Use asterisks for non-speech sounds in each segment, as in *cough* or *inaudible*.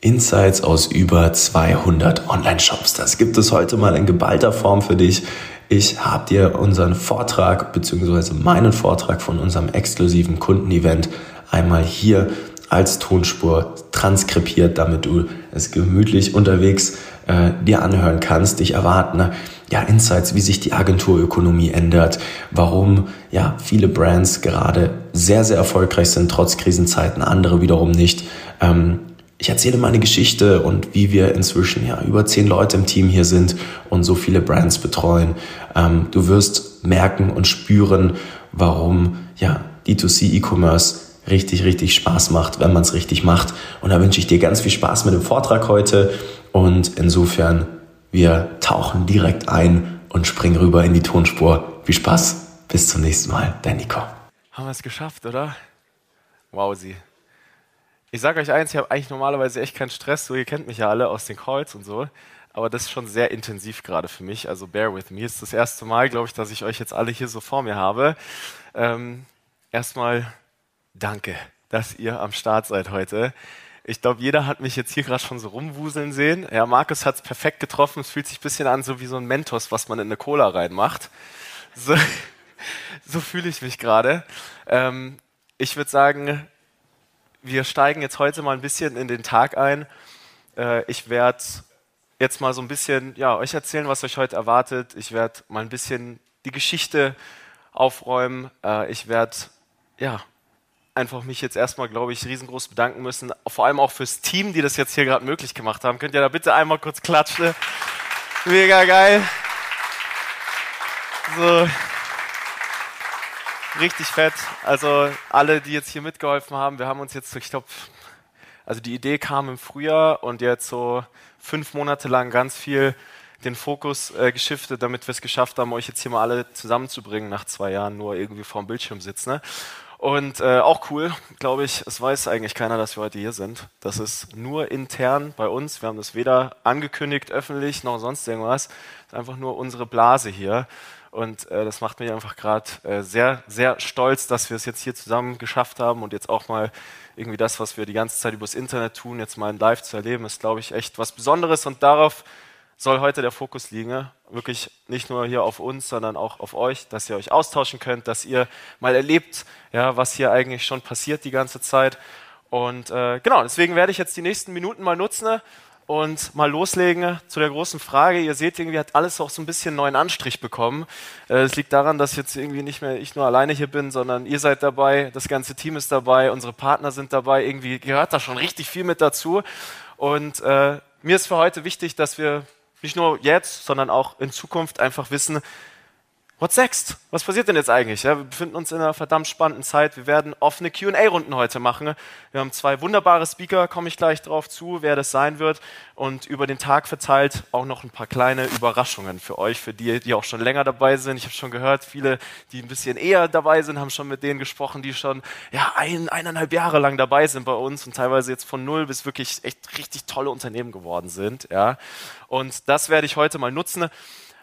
Insights aus über 200 Online-Shops. Das gibt es heute mal in geballter Form für dich. Ich habe dir unseren Vortrag bzw. meinen Vortrag von unserem exklusiven Kundenevent einmal hier als Tonspur transkribiert, damit du es gemütlich unterwegs äh, dir anhören kannst, dich erwarten. Ja, Insights, wie sich die Agenturökonomie ändert, warum ja viele Brands gerade sehr, sehr erfolgreich sind, trotz Krisenzeiten, andere wiederum nicht. Ähm, ich erzähle meine Geschichte und wie wir inzwischen ja über zehn Leute im Team hier sind und so viele Brands betreuen. Ähm, du wirst merken und spüren, warum ja D2C E-Commerce richtig, richtig Spaß macht, wenn man es richtig macht. Und da wünsche ich dir ganz viel Spaß mit dem Vortrag heute. Und insofern, wir tauchen direkt ein und springen rüber in die Tonspur. Viel Spaß. Bis zum nächsten Mal. Dein Nico. Haben wir es geschafft, oder? Wow, sie. Ich sage euch eins, ich habe eigentlich normalerweise echt keinen Stress. So, ihr kennt mich ja alle aus den Calls und so. Aber das ist schon sehr intensiv gerade für mich. Also bear with me. Ist das erste Mal, glaube ich, dass ich euch jetzt alle hier so vor mir habe. Ähm, erstmal danke, dass ihr am Start seid heute. Ich glaube, jeder hat mich jetzt hier gerade schon so rumwuseln sehen. Ja, Markus hat es perfekt getroffen. Es fühlt sich ein bisschen an, so wie so ein Mentos, was man in eine Cola reinmacht. So, *laughs* so fühle ich mich gerade. Ähm, ich würde sagen, wir steigen jetzt heute mal ein bisschen in den Tag ein. Äh, ich werde jetzt mal so ein bisschen ja, euch erzählen, was euch heute erwartet. Ich werde mal ein bisschen die Geschichte aufräumen. Äh, ich werde ja, einfach mich jetzt erstmal, glaube ich, riesengroß bedanken müssen. Vor allem auch fürs Team, die das jetzt hier gerade möglich gemacht haben. Könnt ihr da bitte einmal kurz klatschen? Mega geil. So. Richtig fett. Also alle, die jetzt hier mitgeholfen haben, wir haben uns jetzt, ich glaube, also die Idee kam im Frühjahr und jetzt so fünf Monate lang ganz viel den Fokus äh, geschiftet, damit wir es geschafft haben, euch jetzt hier mal alle zusammenzubringen nach zwei Jahren nur irgendwie vorm Bildschirm sitzen. Ne? Und äh, auch cool, glaube ich, es weiß eigentlich keiner, dass wir heute hier sind. Das ist nur intern bei uns. Wir haben das weder angekündigt öffentlich noch sonst irgendwas. Es ist einfach nur unsere Blase hier. Und äh, das macht mich einfach gerade äh, sehr, sehr stolz, dass wir es jetzt hier zusammen geschafft haben und jetzt auch mal irgendwie das, was wir die ganze Zeit übers Internet tun, jetzt mal in Live zu erleben, ist, glaube ich, echt was Besonderes. Und darauf soll heute der Fokus liegen. Wirklich nicht nur hier auf uns, sondern auch auf euch, dass ihr euch austauschen könnt, dass ihr mal erlebt, ja, was hier eigentlich schon passiert die ganze Zeit. Und äh, genau, deswegen werde ich jetzt die nächsten Minuten mal nutzen und mal loslegen zu der großen Frage. Ihr seht, irgendwie hat alles auch so ein bisschen neuen Anstrich bekommen. Äh, es liegt daran, dass jetzt irgendwie nicht mehr ich nur alleine hier bin, sondern ihr seid dabei, das ganze Team ist dabei, unsere Partner sind dabei. Irgendwie gehört da schon richtig viel mit dazu. Und äh, mir ist für heute wichtig, dass wir nicht nur jetzt, sondern auch in Zukunft einfach wissen, What's next? Was passiert denn jetzt eigentlich? Ja, wir befinden uns in einer verdammt spannenden Zeit. Wir werden offene QA-Runden heute machen. Wir haben zwei wunderbare Speaker, komme ich gleich drauf zu, wer das sein wird. Und über den Tag verteilt auch noch ein paar kleine Überraschungen für euch, für die, die auch schon länger dabei sind. Ich habe schon gehört, viele, die ein bisschen eher dabei sind, haben schon mit denen gesprochen, die schon ja, ein, eineinhalb Jahre lang dabei sind bei uns und teilweise jetzt von null bis wirklich echt richtig tolle Unternehmen geworden sind. Ja. Und das werde ich heute mal nutzen.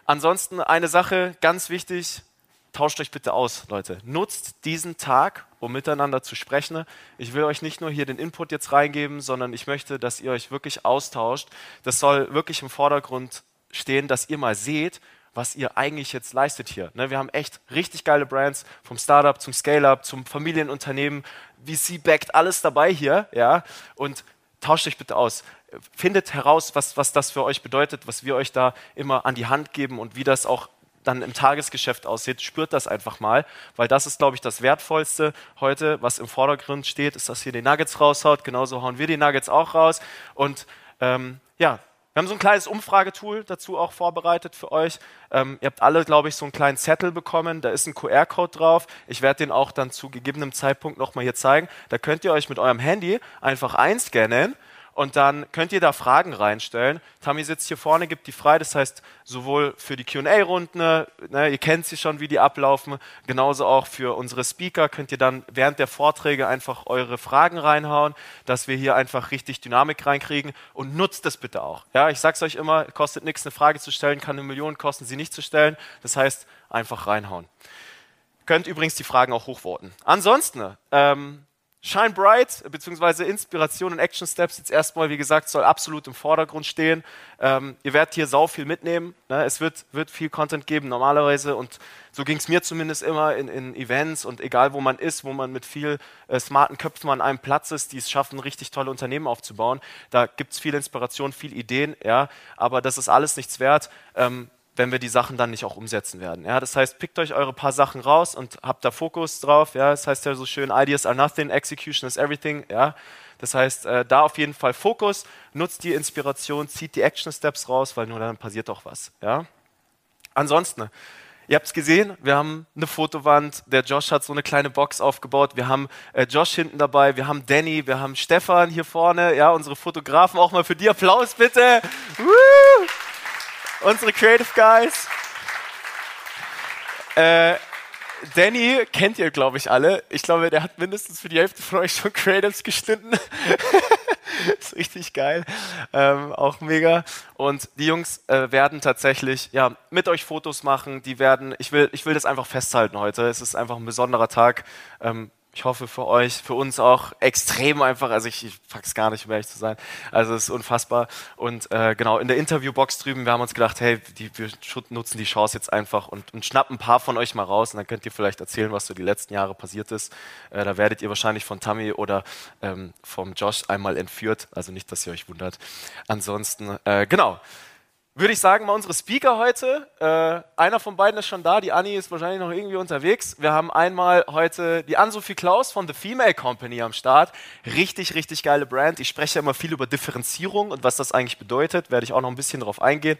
Ansonsten eine Sache, ganz wichtig, tauscht euch bitte aus, Leute. Nutzt diesen Tag, um miteinander zu sprechen. Ich will euch nicht nur hier den Input jetzt reingeben, sondern ich möchte, dass ihr euch wirklich austauscht. Das soll wirklich im Vordergrund stehen, dass ihr mal seht, was ihr eigentlich jetzt leistet hier. Ne, wir haben echt richtig geile Brands, vom Startup zum Scale-up, zum Familienunternehmen, VC-backed, alles dabei hier. Ja? Und tauscht euch bitte aus findet heraus, was, was das für euch bedeutet, was wir euch da immer an die Hand geben und wie das auch dann im Tagesgeschäft aussieht, spürt das einfach mal, weil das ist, glaube ich, das Wertvollste heute, was im Vordergrund steht, ist, dass ihr die Nuggets raushaut. Genauso hauen wir die Nuggets auch raus. Und ähm, ja, wir haben so ein kleines Umfragetool dazu auch vorbereitet für euch. Ähm, ihr habt alle, glaube ich, so einen kleinen Zettel bekommen. Da ist ein QR-Code drauf. Ich werde den auch dann zu gegebenem Zeitpunkt nochmal hier zeigen. Da könnt ihr euch mit eurem Handy einfach einscannen und dann könnt ihr da Fragen reinstellen. Tammy sitzt hier vorne, gibt die frei, das heißt sowohl für die QA-Runden, ne, ihr kennt sie schon, wie die ablaufen, genauso auch für unsere Speaker könnt ihr dann während der Vorträge einfach eure Fragen reinhauen, dass wir hier einfach richtig Dynamik reinkriegen und nutzt das bitte auch. Ja, ich sag's euch immer, kostet nichts, eine Frage zu stellen, kann eine Million kosten, sie nicht zu stellen. Das heißt, einfach reinhauen. Könnt übrigens die Fragen auch hochvoten. Ansonsten, ähm, Shine Bright, beziehungsweise Inspiration und Action Steps jetzt erstmal, wie gesagt, soll absolut im Vordergrund stehen. Ähm, ihr werdet hier sau viel mitnehmen. Ne? Es wird, wird viel Content geben normalerweise und so ging es mir zumindest immer in, in, Events und egal wo man ist, wo man mit viel äh, smarten Köpfen an einem Platz ist, die es schaffen, richtig tolle Unternehmen aufzubauen. Da gibt es viel Inspiration, viel Ideen, ja, aber das ist alles nichts wert. Ähm, wenn wir die Sachen dann nicht auch umsetzen werden. Ja, das heißt, pickt euch eure paar Sachen raus und habt da Fokus drauf. Ja, das heißt ja so schön, Ideas are nothing, execution is everything. Ja, das heißt, äh, da auf jeden Fall Fokus, nutzt die Inspiration, zieht die Action Steps raus, weil nur dann passiert doch was. Ja. Ansonsten, ihr habt es gesehen, wir haben eine Fotowand, der Josh hat so eine kleine Box aufgebaut, wir haben äh, Josh hinten dabei, wir haben Danny, wir haben Stefan hier vorne, ja, unsere Fotografen, auch mal für die Applaus bitte. Woo! Unsere Creative Guys. Äh, Danny kennt ihr, glaube ich, alle. Ich glaube, der hat mindestens für die Hälfte von euch schon Creatives geschnitten. *laughs* ist richtig geil. Ähm, auch mega. Und die Jungs äh, werden tatsächlich ja, mit euch Fotos machen. Die werden, ich will, ich will das einfach festhalten heute. Es ist einfach ein besonderer Tag. Ähm, ich hoffe für euch, für uns auch extrem einfach. Also ich, ich pack's gar nicht, um ehrlich zu sein. Also es ist unfassbar. Und äh, genau, in der Interviewbox drüben, wir haben uns gedacht, hey, die, wir nutzen die Chance jetzt einfach und, und schnappen ein paar von euch mal raus und dann könnt ihr vielleicht erzählen, was so die letzten Jahre passiert ist. Äh, da werdet ihr wahrscheinlich von Tammy oder ähm, vom Josh einmal entführt. Also nicht, dass ihr euch wundert. Ansonsten, äh, genau würde ich sagen, mal unsere Speaker heute. Äh, einer von beiden ist schon da, die Anni ist wahrscheinlich noch irgendwie unterwegs. Wir haben einmal heute die Ann-Sophie Klaus von The Female Company am Start. Richtig, richtig geile Brand. Ich spreche ja immer viel über Differenzierung und was das eigentlich bedeutet, werde ich auch noch ein bisschen darauf eingehen.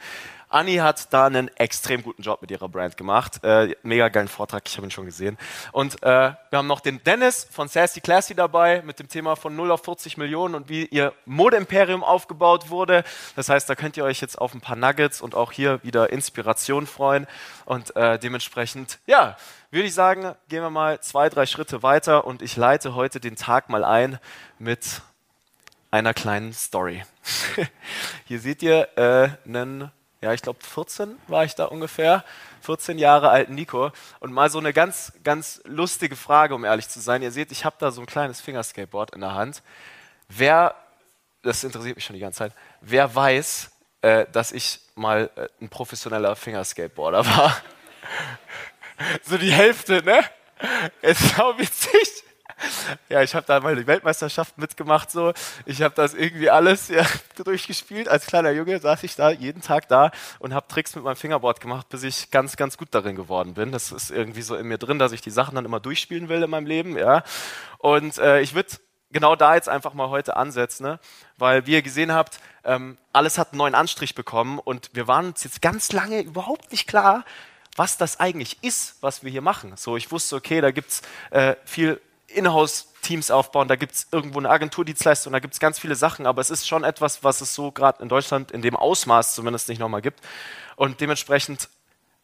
Anni hat da einen extrem guten Job mit ihrer Brand gemacht. Äh, mega geilen Vortrag, ich habe ihn schon gesehen. Und äh, wir haben noch den Dennis von Sassy Classy dabei mit dem Thema von 0 auf 40 Millionen und wie ihr Modeimperium aufgebaut wurde. Das heißt, da könnt ihr euch jetzt auf ein paar Nuggets und auch hier wieder Inspiration freuen. Und äh, dementsprechend, ja, würde ich sagen, gehen wir mal zwei, drei Schritte weiter und ich leite heute den Tag mal ein mit einer kleinen Story. *laughs* Hier seht ihr äh, einen ja, ich glaube 14 war ich da ungefähr, 14 Jahre alten Nico. Und mal so eine ganz, ganz lustige Frage, um ehrlich zu sein. Ihr seht, ich habe da so ein kleines Fingerskateboard in der Hand. Wer, das interessiert mich schon die ganze Zeit, wer weiß, äh, dass ich mal äh, ein professioneller Fingerskateboarder *laughs* war? so die Hälfte, ne? Ist sau witzig. *laughs* Ja, ich habe da mal die Weltmeisterschaft mitgemacht. So. Ich habe das irgendwie alles ja, *laughs* durchgespielt. Als kleiner Junge saß ich da jeden Tag da und habe Tricks mit meinem Fingerboard gemacht, bis ich ganz, ganz gut darin geworden bin. Das ist irgendwie so in mir drin, dass ich die Sachen dann immer durchspielen will in meinem Leben. Ja. Und äh, ich würde genau da jetzt einfach mal heute ansetzen, ne? weil wie ihr gesehen habt, ähm, alles hat einen neuen Anstrich bekommen und wir waren uns jetzt ganz lange überhaupt nicht klar, was das eigentlich ist, was wir hier machen. So, ich wusste, okay, da gibt es äh, viel Inhouse-Teams aufbauen, da gibt es irgendwo eine Agenturdienstleistung, da gibt es ganz viele Sachen, aber es ist schon etwas, was es so gerade in Deutschland in dem Ausmaß zumindest nicht nochmal gibt. Und dementsprechend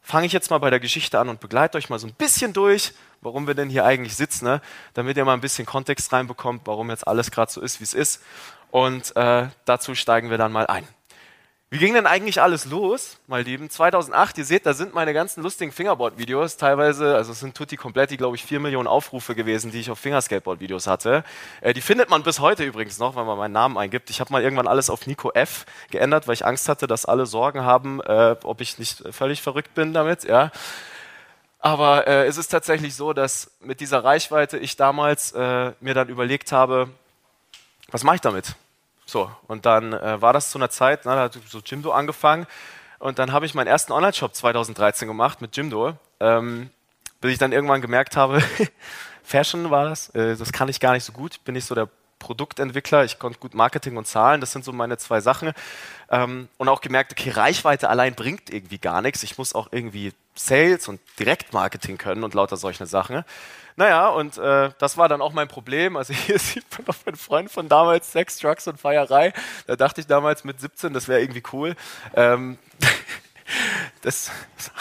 fange ich jetzt mal bei der Geschichte an und begleite euch mal so ein bisschen durch, warum wir denn hier eigentlich sitzen, ne? damit ihr mal ein bisschen Kontext reinbekommt, warum jetzt alles gerade so ist, wie es ist. Und äh, dazu steigen wir dann mal ein. Wie ging denn eigentlich alles los, mein Lieben? 2008, ihr seht, da sind meine ganzen lustigen Fingerboard-Videos, teilweise, also es sind tutti kompletti, glaube ich, vier Millionen Aufrufe gewesen, die ich auf Fingerskateboard-Videos hatte. Äh, die findet man bis heute übrigens noch, wenn man meinen Namen eingibt. Ich habe mal irgendwann alles auf Nico F geändert, weil ich Angst hatte, dass alle Sorgen haben, äh, ob ich nicht völlig verrückt bin damit, ja. Aber äh, es ist tatsächlich so, dass mit dieser Reichweite ich damals äh, mir dann überlegt habe, was mache ich damit? So, und dann äh, war das zu einer Zeit, na, da hat so Jimdo angefangen und dann habe ich meinen ersten Online-Shop 2013 gemacht mit Jimdo, ähm, bis ich dann irgendwann gemerkt habe, *laughs* Fashion war das, äh, das kann ich gar nicht so gut, bin nicht so der Produktentwickler, ich konnte gut Marketing und Zahlen, das sind so meine zwei Sachen. Ähm, und auch gemerkt, okay, Reichweite allein bringt irgendwie gar nichts. Ich muss auch irgendwie Sales und Direktmarketing können und lauter solche Sachen. Naja, und äh, das war dann auch mein Problem. Also *laughs* hier sieht man noch meinen Freund von damals, Sex, Drugs und Feierei. Da dachte ich damals mit 17, das wäre irgendwie cool. Ähm, *laughs* das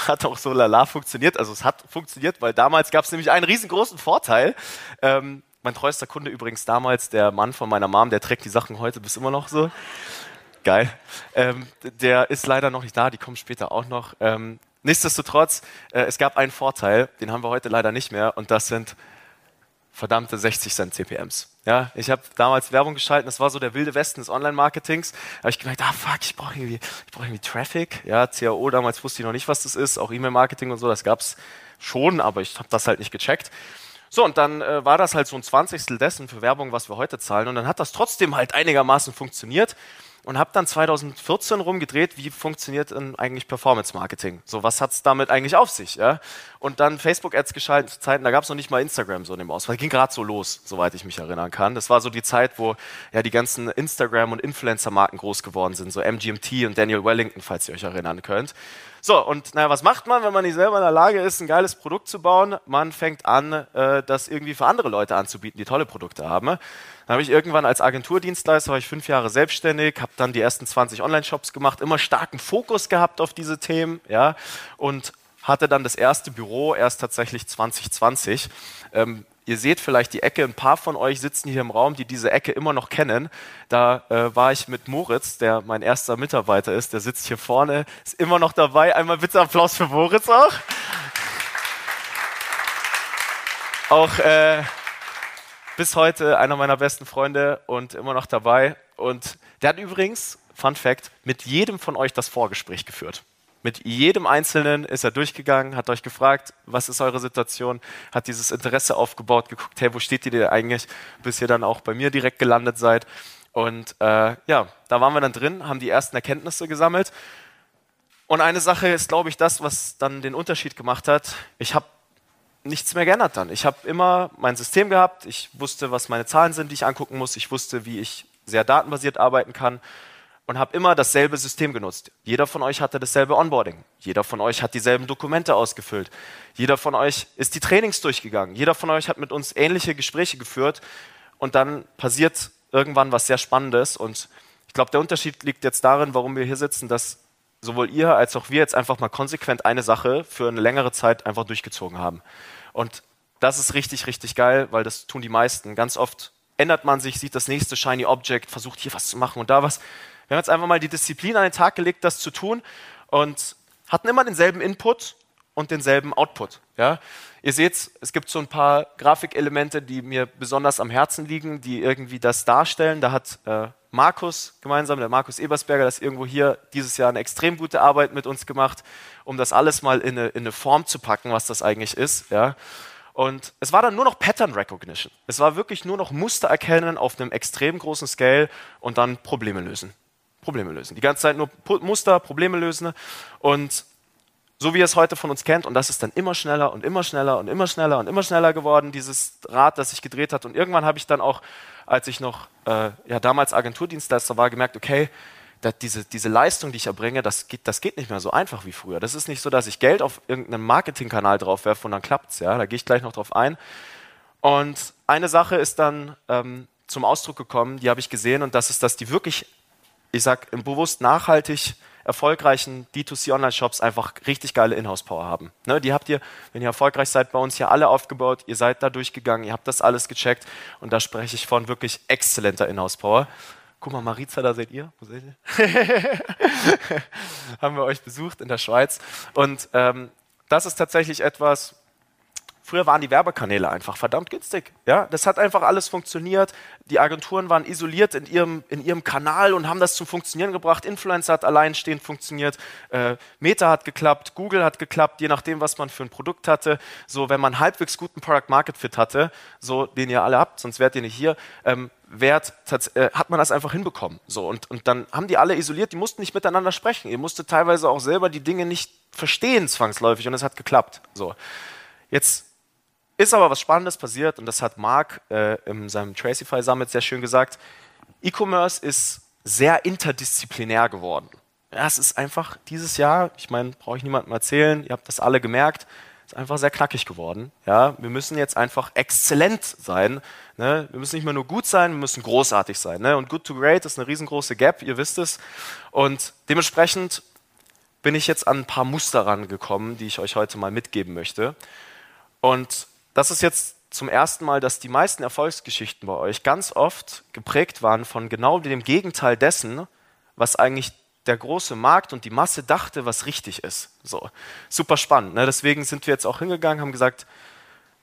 hat auch so lala funktioniert. Also es hat funktioniert, weil damals gab es nämlich einen riesengroßen Vorteil. Ähm, mein treuester Kunde übrigens damals, der Mann von meiner Mom, der trägt die Sachen heute bis immer noch so. Geil. Ähm, der ist leider noch nicht da, die kommen später auch noch. Ähm, Nichtsdestotrotz, äh, es gab einen Vorteil, den haben wir heute leider nicht mehr, und das sind verdammte 60 Cent CPMs. Ja, ich habe damals Werbung geschaltet, das war so der wilde Westen des Online-Marketings. Da habe ich gemerkt, ah fuck, ich brauche irgendwie, ich brauche irgendwie Traffic. Ja, CAO, damals wusste ich noch nicht, was das ist, auch E-Mail-Marketing und so, das gab es schon, aber ich habe das halt nicht gecheckt. So, und dann äh, war das halt so ein Zwanzigstel dessen für Werbung, was wir heute zahlen. Und dann hat das trotzdem halt einigermaßen funktioniert und habe dann 2014 rumgedreht, wie funktioniert eigentlich Performance Marketing? So, was hat es damit eigentlich auf sich? Ja? Und dann Facebook-Ads geschaltet zu Zeiten, da gab es noch nicht mal Instagram so in dem Ausfall. Ging gerade so los, soweit ich mich erinnern kann. Das war so die Zeit, wo ja die ganzen Instagram- und Influencer-Marken groß geworden sind, so MGMT und Daniel Wellington, falls ihr euch erinnern könnt. So, und naja, was macht man, wenn man nicht selber in der Lage ist, ein geiles Produkt zu bauen? Man fängt an, äh, das irgendwie für andere Leute anzubieten, die tolle Produkte haben. Dann habe ich irgendwann als Agenturdienstleister, war ich fünf Jahre selbstständig, habe dann die ersten 20 Online-Shops gemacht, immer starken Fokus gehabt auf diese Themen, ja, und hatte dann das erste Büro erst tatsächlich 2020. Ähm, Ihr seht vielleicht die Ecke, ein paar von euch sitzen hier im Raum, die diese Ecke immer noch kennen. Da äh, war ich mit Moritz, der mein erster Mitarbeiter ist, der sitzt hier vorne, ist immer noch dabei. Einmal bitte Applaus für Moritz auch. Auch äh, bis heute einer meiner besten Freunde und immer noch dabei. Und der hat übrigens, Fun Fact, mit jedem von euch das Vorgespräch geführt. Mit jedem Einzelnen ist er durchgegangen, hat euch gefragt, was ist eure Situation, hat dieses Interesse aufgebaut, geguckt, hey, wo steht ihr denn eigentlich, bis ihr dann auch bei mir direkt gelandet seid. Und äh, ja, da waren wir dann drin, haben die ersten Erkenntnisse gesammelt. Und eine Sache ist, glaube ich, das, was dann den Unterschied gemacht hat. Ich habe nichts mehr geändert dann. Ich habe immer mein System gehabt, ich wusste, was meine Zahlen sind, die ich angucken muss, ich wusste, wie ich sehr datenbasiert arbeiten kann und habe immer dasselbe System genutzt. Jeder von euch hatte dasselbe Onboarding. Jeder von euch hat dieselben Dokumente ausgefüllt. Jeder von euch ist die Trainings durchgegangen. Jeder von euch hat mit uns ähnliche Gespräche geführt. Und dann passiert irgendwann was sehr Spannendes. Und ich glaube, der Unterschied liegt jetzt darin, warum wir hier sitzen, dass sowohl ihr als auch wir jetzt einfach mal konsequent eine Sache für eine längere Zeit einfach durchgezogen haben. Und das ist richtig, richtig geil, weil das tun die meisten. Ganz oft ändert man sich, sieht das nächste Shiny Object, versucht hier was zu machen und da was. Wir haben jetzt einfach mal die Disziplin an den Tag gelegt, das zu tun und hatten immer denselben Input und denselben Output. Ja? Ihr seht, es gibt so ein paar Grafikelemente, die mir besonders am Herzen liegen, die irgendwie das darstellen. Da hat äh, Markus gemeinsam, der Markus Ebersberger, das irgendwo hier dieses Jahr eine extrem gute Arbeit mit uns gemacht, um das alles mal in eine, in eine Form zu packen, was das eigentlich ist. Ja? Und es war dann nur noch Pattern Recognition. Es war wirklich nur noch Muster erkennen auf einem extrem großen Scale und dann Probleme lösen. Probleme lösen. Die ganze Zeit nur Muster, Probleme lösen und so wie ihr es heute von uns kennt und das ist dann immer schneller und immer schneller und immer schneller und immer schneller geworden, dieses Rad, das sich gedreht hat und irgendwann habe ich dann auch, als ich noch äh, ja, damals Agenturdienstleister war, gemerkt, okay, diese, diese Leistung, die ich erbringe, das geht, das geht nicht mehr so einfach wie früher. Das ist nicht so, dass ich Geld auf irgendeinen Marketingkanal draufwerfe und dann klappt es. Ja? Da gehe ich gleich noch drauf ein. Und eine Sache ist dann ähm, zum Ausdruck gekommen, die habe ich gesehen und das ist, dass die wirklich ich sage im bewusst nachhaltig erfolgreichen D2C-Online-Shops einfach richtig geile Inhouse-Power haben. Ne, die habt ihr, wenn ihr erfolgreich seid, bei uns hier alle aufgebaut, ihr seid da durchgegangen, ihr habt das alles gecheckt und da spreche ich von wirklich exzellenter Inhouse-Power. Guck mal, Mariza, da seht ihr. Wo seht ihr? *laughs* Haben wir euch besucht in der Schweiz. Und ähm, das ist tatsächlich etwas, Früher waren die Werbekanäle einfach verdammt günstig. Ja, das hat einfach alles funktioniert. Die Agenturen waren isoliert in ihrem, in ihrem Kanal und haben das zum Funktionieren gebracht. Influencer hat alleinstehend funktioniert. Äh, Meta hat geklappt. Google hat geklappt, je nachdem, was man für ein Produkt hatte. So, wenn man halbwegs guten Product Market Fit hatte, so den ihr alle habt, sonst wärt ihr nicht hier. Ähm, Wert, äh, hat man das einfach hinbekommen. So, und, und dann haben die alle isoliert, die mussten nicht miteinander sprechen. Ihr musstet teilweise auch selber die Dinge nicht verstehen, zwangsläufig, und es hat geklappt. So. Jetzt ist aber was Spannendes passiert und das hat Mark äh, in seinem Tracify Summit sehr schön gesagt. E-Commerce ist sehr interdisziplinär geworden. Ja, es ist einfach dieses Jahr, ich meine, brauche ich niemandem erzählen, ihr habt das alle gemerkt, ist einfach sehr knackig geworden. Ja, wir müssen jetzt einfach exzellent sein. Ne? Wir müssen nicht mehr nur gut sein, wir müssen großartig sein. Ne? Und good to great ist eine riesengroße Gap, ihr wisst es. Und dementsprechend bin ich jetzt an ein paar Muster rangekommen, die ich euch heute mal mitgeben möchte. Und das ist jetzt zum ersten Mal, dass die meisten Erfolgsgeschichten bei euch ganz oft geprägt waren von genau dem Gegenteil dessen, was eigentlich der große Markt und die Masse dachte, was richtig ist. So, super spannend. Ne? Deswegen sind wir jetzt auch hingegangen, haben gesagt,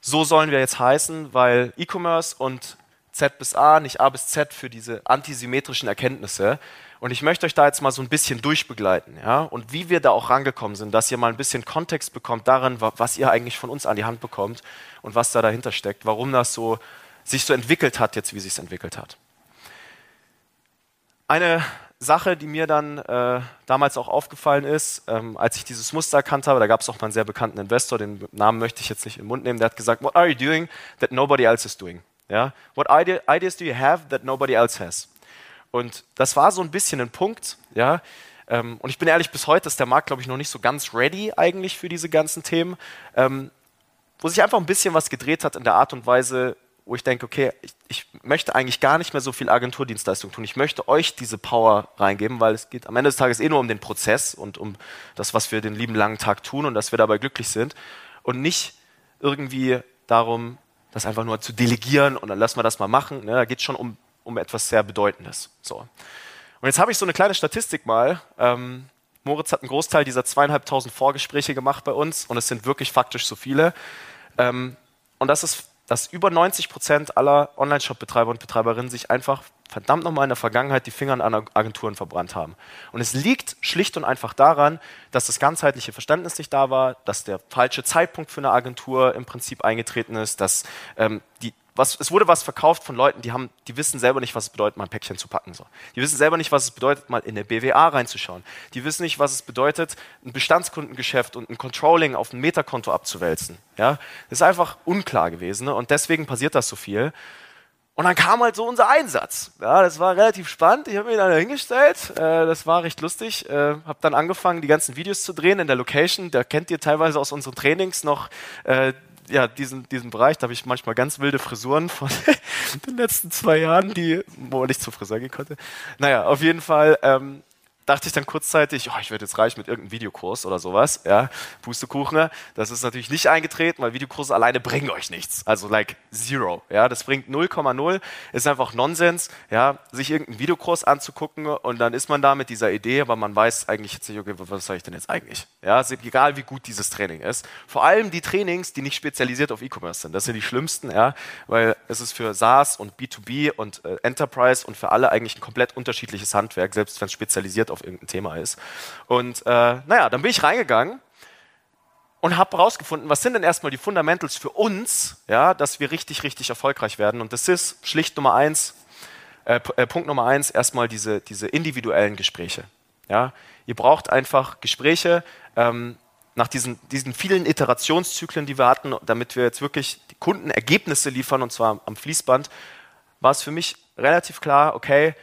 so sollen wir jetzt heißen, weil E-Commerce und Z bis A, nicht A bis Z für diese antisymmetrischen Erkenntnisse. Und ich möchte euch da jetzt mal so ein bisschen durchbegleiten, ja, und wie wir da auch rangekommen sind, dass ihr mal ein bisschen Kontext bekommt darin, was ihr eigentlich von uns an die Hand bekommt und was da dahinter steckt, warum das so sich so entwickelt hat, jetzt wie sich entwickelt hat. Eine Sache, die mir dann äh, damals auch aufgefallen ist, ähm, als ich dieses Muster erkannt habe, da gab es auch mal einen sehr bekannten Investor, den Namen möchte ich jetzt nicht im Mund nehmen, der hat gesagt, what are you doing that nobody else is doing? Ja? What ideas do you have that nobody else has? Und das war so ein bisschen ein Punkt, ja. Ähm, und ich bin ehrlich, bis heute ist der Markt, glaube ich, noch nicht so ganz ready eigentlich für diese ganzen Themen, ähm, wo sich einfach ein bisschen was gedreht hat in der Art und Weise, wo ich denke, okay, ich, ich, möchte eigentlich gar nicht mehr so viel Agenturdienstleistung tun. Ich möchte euch diese Power reingeben, weil es geht am Ende des Tages eh nur um den Prozess und um das, was wir den lieben langen Tag tun und dass wir dabei glücklich sind und nicht irgendwie darum, das einfach nur zu delegieren und dann lassen wir das mal machen. Ne? Da geht es schon um, um etwas sehr Bedeutendes. So. Und jetzt habe ich so eine kleine Statistik mal. Ähm, Moritz hat einen Großteil dieser zweieinhalbtausend Vorgespräche gemacht bei uns und es sind wirklich faktisch so viele. Ähm, und das ist dass über 90 Prozent aller Online-Shop-Betreiber und Betreiberinnen sich einfach verdammt nochmal in der Vergangenheit die Finger an Agenturen verbrannt haben. Und es liegt schlicht und einfach daran, dass das ganzheitliche Verständnis nicht da war, dass der falsche Zeitpunkt für eine Agentur im Prinzip eingetreten ist, dass ähm, die was, es wurde was verkauft von Leuten, die, haben, die wissen selber nicht, was es bedeutet, mal ein Päckchen zu packen. So. Die wissen selber nicht, was es bedeutet, mal in eine BWA reinzuschauen. Die wissen nicht, was es bedeutet, ein Bestandskundengeschäft und ein Controlling auf ein Metakonto abzuwälzen. Ja? Das ist einfach unklar gewesen ne? und deswegen passiert das so viel. Und dann kam halt so unser Einsatz. Ja, das war relativ spannend. Ich habe mich dann hingestellt. Äh, das war recht lustig. Äh, habe dann angefangen, die ganzen Videos zu drehen in der Location. Da kennt ihr teilweise aus unseren Trainings noch äh, ja, diesen, diesen Bereich, da habe ich manchmal ganz wilde Frisuren von *laughs* den letzten zwei Jahren, die, wo ich zur Friseur gehen konnte. Naja, auf jeden Fall ähm, dachte ich dann kurzzeitig, oh, ich werde jetzt reich mit irgendeinem Videokurs oder sowas. Ja, Pustekuchen. Das ist natürlich nicht eingetreten, weil Videokurse alleine bringen euch nichts. Also like zero. Ja, das bringt 0,0. Ist einfach Nonsens, ja, sich irgendeinen Videokurs anzugucken und dann ist man da mit dieser Idee, aber man weiß eigentlich jetzt nicht, okay, was soll ich denn jetzt eigentlich? Ja, egal wie gut dieses Training ist. Vor allem die Trainings, die nicht spezialisiert auf E-Commerce sind. Das sind die schlimmsten, ja, weil es ist für SaaS und B2B und äh, Enterprise und für alle eigentlich ein komplett unterschiedliches Handwerk, selbst wenn es spezialisiert auf auf irgendein Thema ist. Und äh, naja, dann bin ich reingegangen und habe herausgefunden, was sind denn erstmal die Fundamentals für uns, ja, dass wir richtig, richtig erfolgreich werden. Und das ist schlicht Nummer eins, äh, äh, Punkt Nummer eins, erstmal diese, diese individuellen Gespräche. Ja. Ihr braucht einfach Gespräche ähm, nach diesen, diesen vielen Iterationszyklen, die wir hatten, damit wir jetzt wirklich die Kunden Ergebnisse liefern, und zwar am Fließband, war es für mich relativ klar, okay,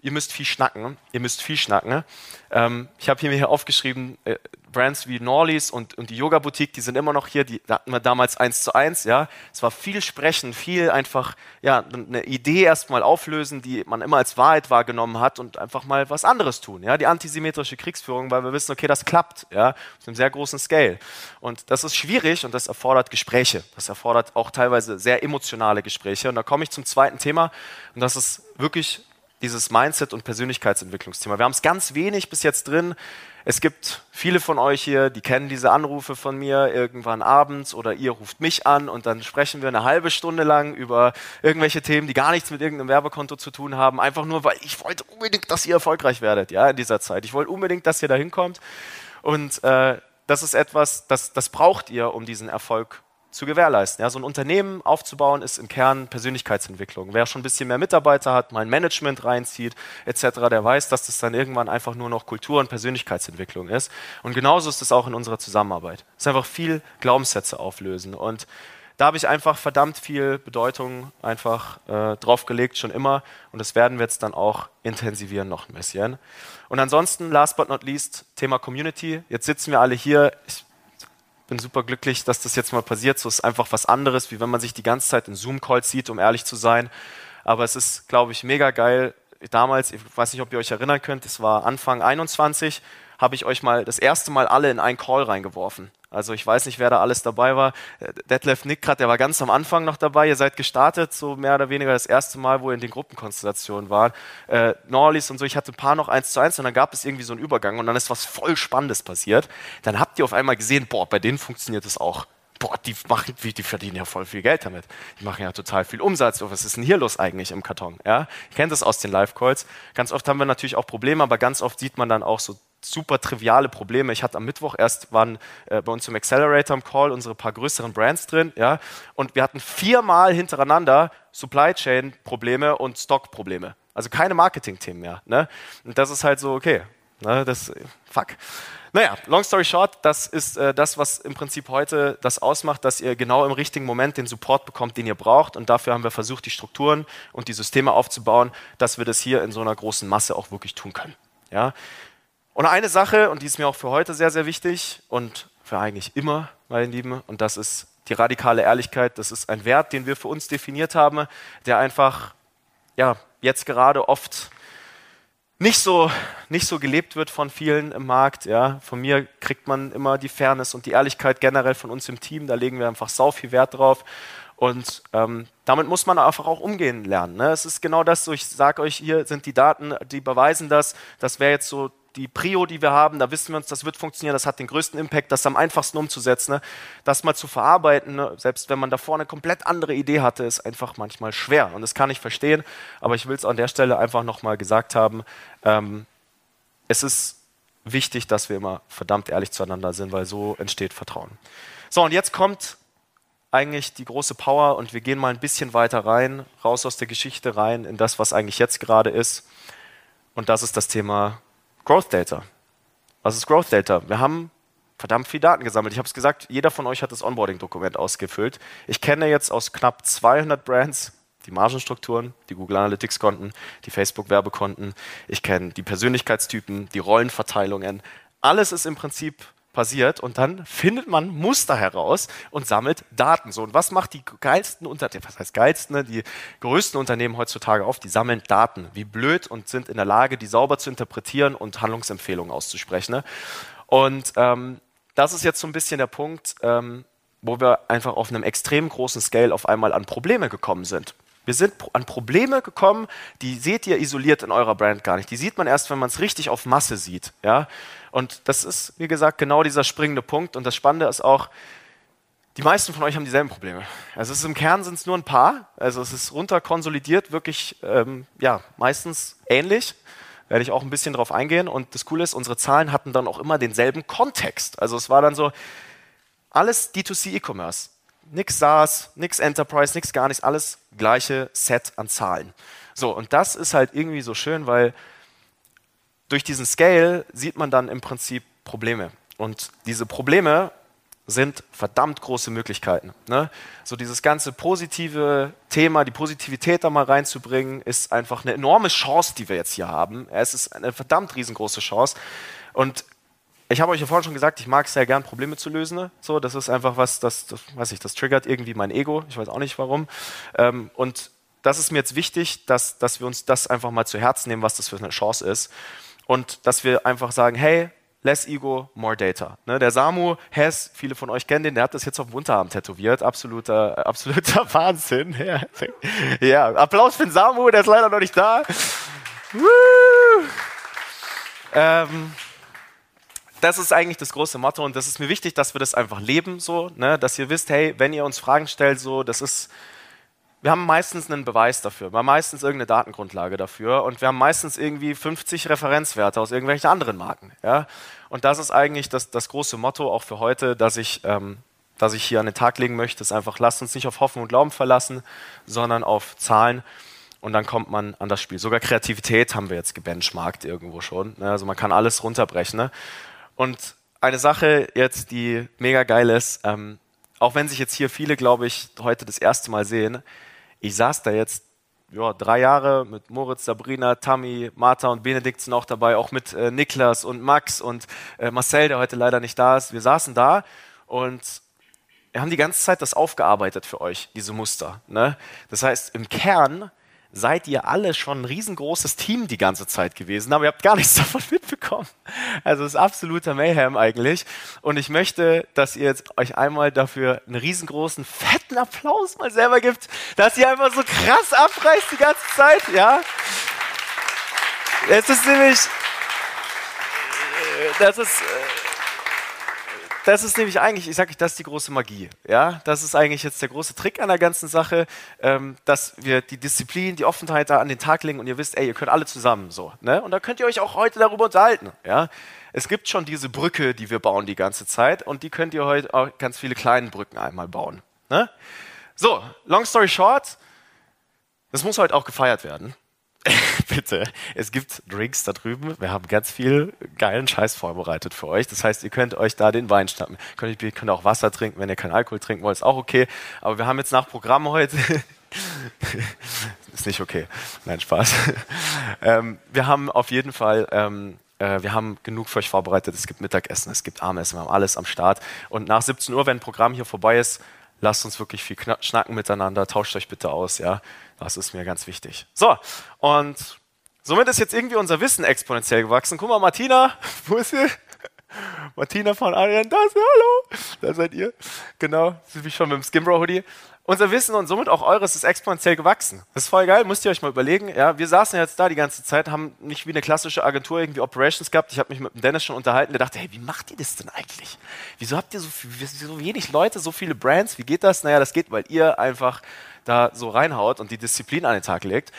ihr müsst viel schnacken, ihr müsst viel schnacken. Ähm, ich habe hier aufgeschrieben, äh, Brands wie Norleys und, und die Yoga Boutique, die sind immer noch hier, die hatten wir damals eins zu eins, ja. Es war viel sprechen, viel einfach, ja, eine Idee erstmal auflösen, die man immer als Wahrheit wahrgenommen hat und einfach mal was anderes tun, ja. Die antisymmetrische Kriegsführung, weil wir wissen, okay, das klappt, ja, auf einem sehr großen Scale. Und das ist schwierig und das erfordert Gespräche. Das erfordert auch teilweise sehr emotionale Gespräche. Und da komme ich zum zweiten Thema und das ist wirklich dieses Mindset- und Persönlichkeitsentwicklungsthema. Wir haben es ganz wenig bis jetzt drin. Es gibt viele von euch hier, die kennen diese Anrufe von mir irgendwann abends oder ihr ruft mich an und dann sprechen wir eine halbe Stunde lang über irgendwelche Themen, die gar nichts mit irgendeinem Werbekonto zu tun haben. Einfach nur, weil ich wollte unbedingt, dass ihr erfolgreich werdet, ja, in dieser Zeit. Ich wollte unbedingt, dass ihr da hinkommt. Und äh, das ist etwas, das, das braucht ihr, um diesen Erfolg zu gewährleisten. Ja, so ein Unternehmen aufzubauen ist im Kern Persönlichkeitsentwicklung. Wer schon ein bisschen mehr Mitarbeiter hat, mal ein Management reinzieht, etc., der weiß, dass das dann irgendwann einfach nur noch Kultur- und Persönlichkeitsentwicklung ist. Und genauso ist es auch in unserer Zusammenarbeit. Es ist einfach viel Glaubenssätze auflösen. Und da habe ich einfach verdammt viel Bedeutung einfach äh, draufgelegt, schon immer. Und das werden wir jetzt dann auch intensivieren noch ein bisschen. Und ansonsten, last but not least, Thema Community. Jetzt sitzen wir alle hier. Ich bin super glücklich, dass das jetzt mal passiert. So ist einfach was anderes, wie wenn man sich die ganze Zeit in Zoom-Calls sieht, um ehrlich zu sein. Aber es ist, glaube ich, mega geil. Damals, ich weiß nicht, ob ihr euch erinnern könnt, es war Anfang 21, habe ich euch mal das erste Mal alle in einen Call reingeworfen. Also ich weiß nicht, wer da alles dabei war. Detlef Nickrat, der war ganz am Anfang noch dabei. Ihr seid gestartet, so mehr oder weniger das erste Mal, wo ihr in den Gruppenkonstellationen wart. Äh, Norlis und so, ich hatte ein paar noch eins zu eins und dann gab es irgendwie so einen Übergang und dann ist was voll Spannendes passiert. Dann habt ihr auf einmal gesehen, boah, bei denen funktioniert es auch. boah, die, machen, die verdienen ja voll viel Geld damit. Die machen ja total viel Umsatz. was ist denn hier los eigentlich im Karton? Ja? Ich kenne das aus den Live-Calls. Ganz oft haben wir natürlich auch Probleme, aber ganz oft sieht man dann auch so super triviale Probleme. Ich hatte am Mittwoch erst, waren äh, bei uns im Accelerator im Call unsere paar größeren Brands drin, ja, und wir hatten viermal hintereinander Supply Chain Probleme und Stock Probleme. Also keine Marketing-Themen mehr. Ne? Und das ist halt so, okay, ne, das, fuck. Naja, long story short, das ist äh, das, was im Prinzip heute das ausmacht, dass ihr genau im richtigen Moment den Support bekommt, den ihr braucht. Und dafür haben wir versucht, die Strukturen und die Systeme aufzubauen, dass wir das hier in so einer großen Masse auch wirklich tun können. Ja? Und eine Sache, und die ist mir auch für heute sehr, sehr wichtig und für eigentlich immer, meine Lieben, und das ist die radikale Ehrlichkeit. Das ist ein Wert, den wir für uns definiert haben, der einfach ja, jetzt gerade oft nicht so, nicht so gelebt wird von vielen im Markt. Ja. Von mir kriegt man immer die Fairness und die Ehrlichkeit generell von uns im Team. Da legen wir einfach sau viel Wert drauf. Und ähm, damit muss man einfach auch umgehen lernen. Ne? Es ist genau das, so ich sage euch, hier sind die Daten, die beweisen das. Das wäre jetzt so die Prio, die wir haben, da wissen wir uns, das wird funktionieren, das hat den größten Impact, das ist am einfachsten umzusetzen. Ne? Das mal zu verarbeiten, ne? selbst wenn man davor eine komplett andere Idee hatte, ist einfach manchmal schwer. Und das kann ich verstehen, aber ich will es an der Stelle einfach nochmal gesagt haben. Ähm, es ist wichtig, dass wir immer verdammt ehrlich zueinander sind, weil so entsteht Vertrauen. So, und jetzt kommt eigentlich die große Power und wir gehen mal ein bisschen weiter rein, raus aus der Geschichte rein in das, was eigentlich jetzt gerade ist. Und das ist das Thema Growth Data. Was ist Growth Data? Wir haben verdammt viel Daten gesammelt. Ich habe es gesagt, jeder von euch hat das Onboarding-Dokument ausgefüllt. Ich kenne jetzt aus knapp 200 Brands die Margenstrukturen, die Google Analytics-Konten, die Facebook-Werbekonten. Ich kenne die Persönlichkeitstypen, die Rollenverteilungen. Alles ist im Prinzip passiert und dann findet man Muster heraus und sammelt Daten. So, und was macht die geilsten Unternehmen, was heißt geilsten, ne? die größten Unternehmen heutzutage auf? Die sammeln Daten, wie blöd und sind in der Lage, die sauber zu interpretieren und Handlungsempfehlungen auszusprechen. Ne? Und ähm, das ist jetzt so ein bisschen der Punkt, ähm, wo wir einfach auf einem extrem großen Scale auf einmal an Probleme gekommen sind. Wir sind an Probleme gekommen, die seht ihr isoliert in eurer Brand gar nicht. Die sieht man erst, wenn man es richtig auf Masse sieht. Ja? Und das ist, wie gesagt, genau dieser springende Punkt. Und das Spannende ist auch, die meisten von euch haben dieselben Probleme. Also es ist im Kern sind es nur ein paar. Also es ist runterkonsolidiert, wirklich ähm, ja meistens ähnlich. Werde ich auch ein bisschen drauf eingehen. Und das Coole ist, unsere Zahlen hatten dann auch immer denselben Kontext. Also es war dann so alles D2C E-Commerce nix SaaS, nix Enterprise, nix gar nichts, alles gleiche Set an Zahlen. So, und das ist halt irgendwie so schön, weil durch diesen Scale sieht man dann im Prinzip Probleme. Und diese Probleme sind verdammt große Möglichkeiten. Ne? So dieses ganze positive Thema, die Positivität da mal reinzubringen, ist einfach eine enorme Chance, die wir jetzt hier haben. Es ist eine verdammt riesengroße Chance. Und ich habe euch ja vorhin schon gesagt, ich mag es sehr gern, Probleme zu lösen. Ne? So, das ist einfach was, das, das weiß ich, das triggert irgendwie mein Ego. Ich weiß auch nicht warum. Ähm, und das ist mir jetzt wichtig, dass, dass wir uns das einfach mal zu Herzen nehmen, was das für eine Chance ist. Und dass wir einfach sagen, hey, less ego, more data. Ne, der Samu Hess, viele von euch kennen den, der hat das jetzt auf dem Unterarm tätowiert. Absoluter, *laughs* absoluter Wahnsinn. Ja. *laughs* ja, Applaus für den Samu, der ist leider noch nicht da. Ähm, das ist eigentlich das große Motto und das ist mir wichtig, dass wir das einfach leben, so, ne? dass ihr wisst, hey, wenn ihr uns Fragen stellt, so, das ist, wir haben meistens einen Beweis dafür, wir haben meistens irgendeine Datengrundlage dafür und wir haben meistens irgendwie 50 Referenzwerte aus irgendwelchen anderen Marken. Ja? Und das ist eigentlich das, das große Motto auch für heute, dass ich, ähm, dass ich hier an den Tag legen möchte, ist einfach, lasst uns nicht auf Hoffen und Glauben verlassen, sondern auf Zahlen und dann kommt man an das Spiel. Sogar Kreativität haben wir jetzt gebenchmarkt irgendwo schon. Ne? Also man kann alles runterbrechen. Ne? Und eine Sache jetzt, die mega geil ist, ähm, auch wenn sich jetzt hier viele, glaube ich, heute das erste Mal sehen, ich saß da jetzt ja, drei Jahre mit Moritz, Sabrina, Tammy, Martha und Benedikt sind auch dabei, auch mit äh, Niklas und Max und äh, Marcel, der heute leider nicht da ist. Wir saßen da und wir haben die ganze Zeit das aufgearbeitet für euch, diese Muster. Ne? Das heißt, im Kern seid ihr alle schon ein riesengroßes Team die ganze Zeit gewesen, aber ihr habt gar nichts *laughs* davon mitbekommen. Also es ist absoluter Mayhem eigentlich. Und ich möchte, dass ihr jetzt euch einmal dafür einen riesengroßen, fetten Applaus mal selber gibt, dass ihr einfach so krass abreißt die ganze Zeit, ja. Es ist nämlich, das ist, das ist nämlich eigentlich, ich sage euch, das ist die große Magie. Ja, das ist eigentlich jetzt der große Trick an der ganzen Sache, ähm, dass wir die Disziplin, die Offenheit da an den Tag legen und ihr wisst, ey, ihr könnt alle zusammen so. Ne? Und da könnt ihr euch auch heute darüber unterhalten. Ja, es gibt schon diese Brücke, die wir bauen die ganze Zeit und die könnt ihr heute auch ganz viele kleine Brücken einmal bauen. Ne? So, long story short, das muss heute auch gefeiert werden. *laughs* Bitte. Es gibt Drinks da drüben. Wir haben ganz viel geilen Scheiß vorbereitet für euch. Das heißt, ihr könnt euch da den Wein schnappen. Ihr könnt auch Wasser trinken, wenn ihr keinen Alkohol trinken wollt, ist auch okay. Aber wir haben jetzt nach Programm heute. *laughs* ist nicht okay. Nein, Spaß. *laughs* ähm, wir haben auf jeden Fall. Ähm, äh, wir haben genug für euch vorbereitet. Es gibt Mittagessen, es gibt Abendessen, wir haben alles am Start. Und nach 17 Uhr, wenn ein Programm hier vorbei ist, lasst uns wirklich viel schnacken miteinander, tauscht euch bitte aus, ja. Das ist mir ganz wichtig. So, und somit ist jetzt irgendwie unser Wissen exponentiell gewachsen. Guck mal, Martina, *laughs* wo ist sie? *laughs* Martina von Arian, da ist sie, hallo. Da seid ihr. Genau, sie bin schon mit dem Skimbro Hoodie. Unser Wissen und somit auch eures ist exponentiell gewachsen. Das ist voll geil, müsst ihr euch mal überlegen. Ja, wir saßen jetzt da die ganze Zeit, haben nicht wie eine klassische Agentur irgendwie Operations gehabt. Ich habe mich mit dem Dennis schon unterhalten, der dachte, hey, wie macht ihr das denn eigentlich? Wieso habt ihr so, so wenig Leute, so viele Brands? Wie geht das? Naja, das geht, weil ihr einfach da so reinhaut und die Disziplin an den Tag legt.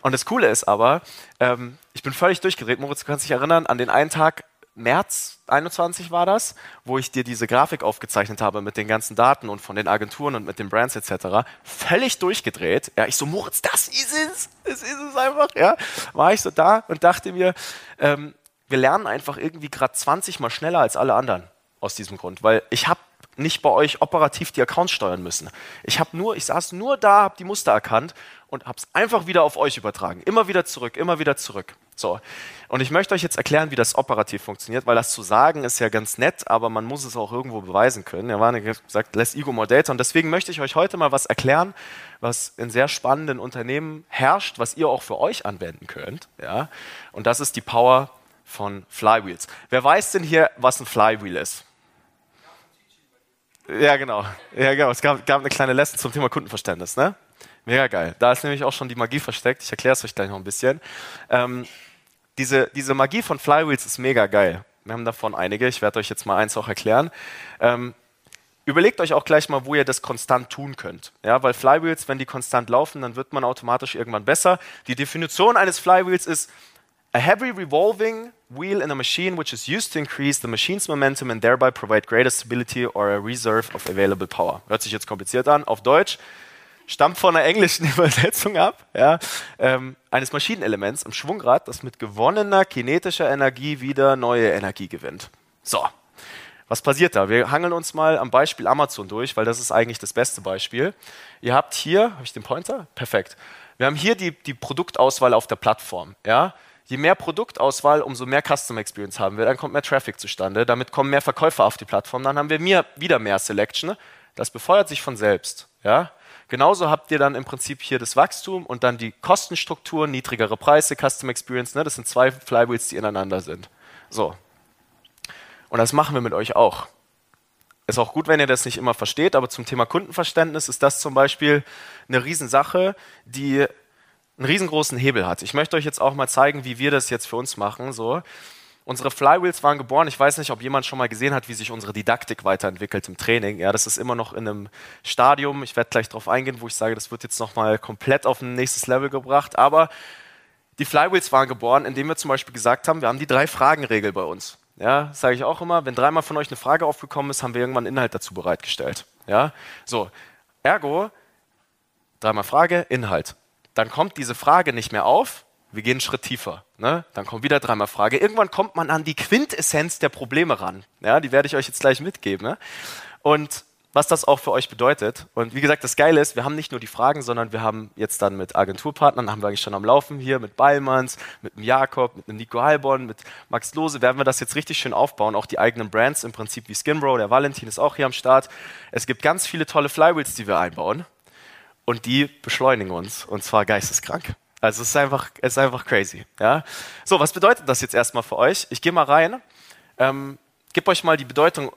Und das Coole ist aber, ähm, ich bin völlig durchgedreht. Moritz, du kannst dich erinnern, an den einen Tag März 21 war das, wo ich dir diese Grafik aufgezeichnet habe mit den ganzen Daten und von den Agenturen und mit den Brands etc. Völlig durchgedreht. Ja, ich so, Moritz, das ist es. Das ist es einfach. Ja, war ich so da und dachte mir, ähm, wir lernen einfach irgendwie gerade 20 mal schneller als alle anderen aus diesem Grund, weil ich habe nicht bei euch operativ die Accounts steuern müssen. Ich habe nur, ich saß nur da, habe die Muster erkannt und habe es einfach wieder auf euch übertragen. Immer wieder zurück, immer wieder zurück. So. Und ich möchte euch jetzt erklären, wie das operativ funktioniert, weil das zu sagen ist ja ganz nett, aber man muss es auch irgendwo beweisen können. Ja, war gesagt, less ego more data. Und deswegen möchte ich euch heute mal was erklären, was in sehr spannenden Unternehmen herrscht, was ihr auch für euch anwenden könnt. Ja? Und das ist die Power von Flywheels. Wer weiß denn hier, was ein Flywheel ist? Ja, genau. Ja, genau. Es gab, gab eine kleine Lesson zum Thema Kundenverständnis, ne? Mega geil. Da ist nämlich auch schon die Magie versteckt. Ich erkläre es euch gleich noch ein bisschen. Ähm, diese, diese Magie von Flywheels ist mega geil. Wir haben davon einige. Ich werde euch jetzt mal eins auch erklären. Ähm, überlegt euch auch gleich mal, wo ihr das konstant tun könnt. Ja, weil Flywheels, wenn die konstant laufen, dann wird man automatisch irgendwann besser. Die Definition eines Flywheels ist a heavy revolving wheel in a machine which is used to increase the machine's momentum and thereby provide greater stability or a reserve of available power. Hört sich jetzt kompliziert an. Auf Deutsch, stammt von einer englischen *laughs* Übersetzung ab, ja, ähm, eines Maschinenelements im Schwungrad, das mit gewonnener kinetischer Energie wieder neue Energie gewinnt. So, was passiert da? Wir hangeln uns mal am Beispiel Amazon durch, weil das ist eigentlich das beste Beispiel. Ihr habt hier, habe ich den Pointer? Perfekt. Wir haben hier die, die Produktauswahl auf der Plattform. Ja? Je mehr Produktauswahl, umso mehr Customer Experience haben wir, dann kommt mehr Traffic zustande, damit kommen mehr Verkäufer auf die Plattform, dann haben wir mehr, wieder mehr Selection. Das befeuert sich von selbst. Ja? Genauso habt ihr dann im Prinzip hier das Wachstum und dann die Kostenstruktur, niedrigere Preise, Custom Experience. Ne? Das sind zwei Flywheels, die ineinander sind. So. Und das machen wir mit euch auch. Ist auch gut, wenn ihr das nicht immer versteht, aber zum Thema Kundenverständnis ist das zum Beispiel eine Riesensache, die einen riesengroßen Hebel hat. Ich möchte euch jetzt auch mal zeigen, wie wir das jetzt für uns machen. So. Unsere Flywheels waren geboren. Ich weiß nicht, ob jemand schon mal gesehen hat, wie sich unsere Didaktik weiterentwickelt im Training. Ja, das ist immer noch in einem Stadium. Ich werde gleich darauf eingehen, wo ich sage, das wird jetzt nochmal komplett auf ein nächstes Level gebracht. Aber die Flywheels waren geboren, indem wir zum Beispiel gesagt haben, wir haben die Drei-Fragen-Regel bei uns. Ja, sage ich auch immer. Wenn dreimal von euch eine Frage aufgekommen ist, haben wir irgendwann Inhalt dazu bereitgestellt. Ja, so. Ergo, dreimal Frage, Inhalt. Dann kommt diese Frage nicht mehr auf, wir gehen einen Schritt tiefer. Ne? Dann kommt wieder dreimal Frage. Irgendwann kommt man an die Quintessenz der Probleme ran. Ja, die werde ich euch jetzt gleich mitgeben. Ne? Und was das auch für euch bedeutet. Und wie gesagt, das Geile ist, wir haben nicht nur die Fragen, sondern wir haben jetzt dann mit Agenturpartnern, haben wir eigentlich schon am Laufen hier, mit Beilmanns, mit dem Jakob, mit dem Nico Heilborn, mit Max Lose, werden wir das jetzt richtig schön aufbauen. Auch die eigenen Brands im Prinzip wie Skinbro, der Valentin ist auch hier am Start. Es gibt ganz viele tolle Flywheels, die wir einbauen. Und die beschleunigen uns. Und zwar geisteskrank. Also es ist einfach, es ist einfach crazy. Ja? So, was bedeutet das jetzt erstmal für euch? Ich gehe mal rein, ähm, gebe euch mal die Bedeutung,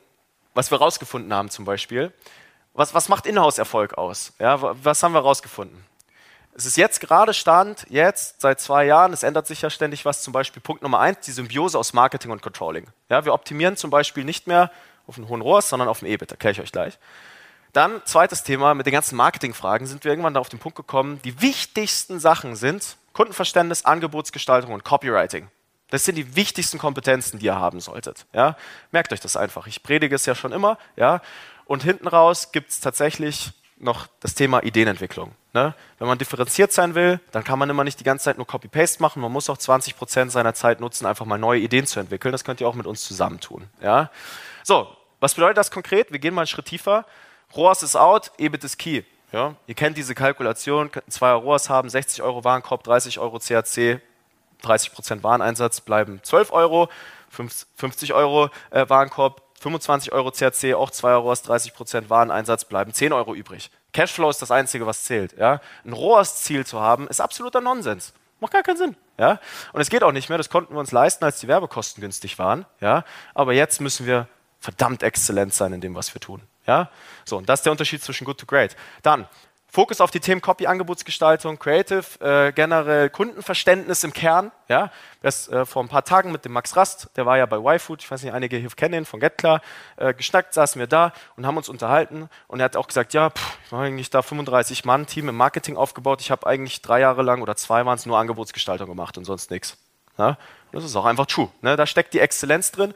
was wir rausgefunden haben zum Beispiel. Was, was macht Inhouse-Erfolg aus? Ja, was haben wir rausgefunden? Es ist jetzt gerade Stand, jetzt seit zwei Jahren, es ändert sich ja ständig was, zum Beispiel Punkt Nummer eins, die Symbiose aus Marketing und Controlling. Ja, wir optimieren zum Beispiel nicht mehr auf einen hohen ROAS, sondern auf ein EBIT. Erkläre ich euch gleich. Dann, zweites Thema, mit den ganzen Marketingfragen sind wir irgendwann da auf den Punkt gekommen, die wichtigsten Sachen sind Kundenverständnis, Angebotsgestaltung und Copywriting. Das sind die wichtigsten Kompetenzen, die ihr haben solltet. Ja? Merkt euch das einfach. Ich predige es ja schon immer. Ja? Und hinten raus gibt es tatsächlich noch das Thema Ideenentwicklung. Ne? Wenn man differenziert sein will, dann kann man immer nicht die ganze Zeit nur Copy-Paste machen. Man muss auch 20 Prozent seiner Zeit nutzen, einfach mal neue Ideen zu entwickeln. Das könnt ihr auch mit uns zusammentun. Ja? So, was bedeutet das konkret? Wir gehen mal einen Schritt tiefer. ROAS ist out, EBIT ist key. Ja? Ihr kennt diese Kalkulation, zwei ROAS haben, 60 Euro Warenkorb, 30 Euro CAC, 30 Prozent Wareneinsatz bleiben 12 Euro, 50 Euro äh, Warenkorb, 25 Euro CAC, auch 2 Euro, 30 Prozent Wareneinsatz bleiben 10 Euro übrig. Cashflow ist das Einzige, was zählt. Ja? Ein ROAS-Ziel zu haben, ist absoluter Nonsens. Macht gar keinen Sinn. Ja? Und es geht auch nicht mehr, das konnten wir uns leisten, als die Werbekosten günstig waren. Ja? Aber jetzt müssen wir verdammt exzellent sein in dem, was wir tun. Ja? So, und das ist der Unterschied zwischen Good to Great. Dann, Fokus auf die Themen Copy, Angebotsgestaltung, Creative, äh, generell Kundenverständnis im Kern. Ja, das äh, vor ein paar Tagen mit dem Max Rast, der war ja bei YFood, ich weiß nicht, einige hier kennen ihn von GetKlar, äh, geschnackt, saßen wir da und haben uns unterhalten und er hat auch gesagt, ja, pff, ich habe eigentlich da 35 Mann Team im Marketing aufgebaut, ich habe eigentlich drei Jahre lang oder zwei waren es nur Angebotsgestaltung gemacht und sonst nichts. Ja, das ist auch einfach true. Ne? Da steckt die Exzellenz drin.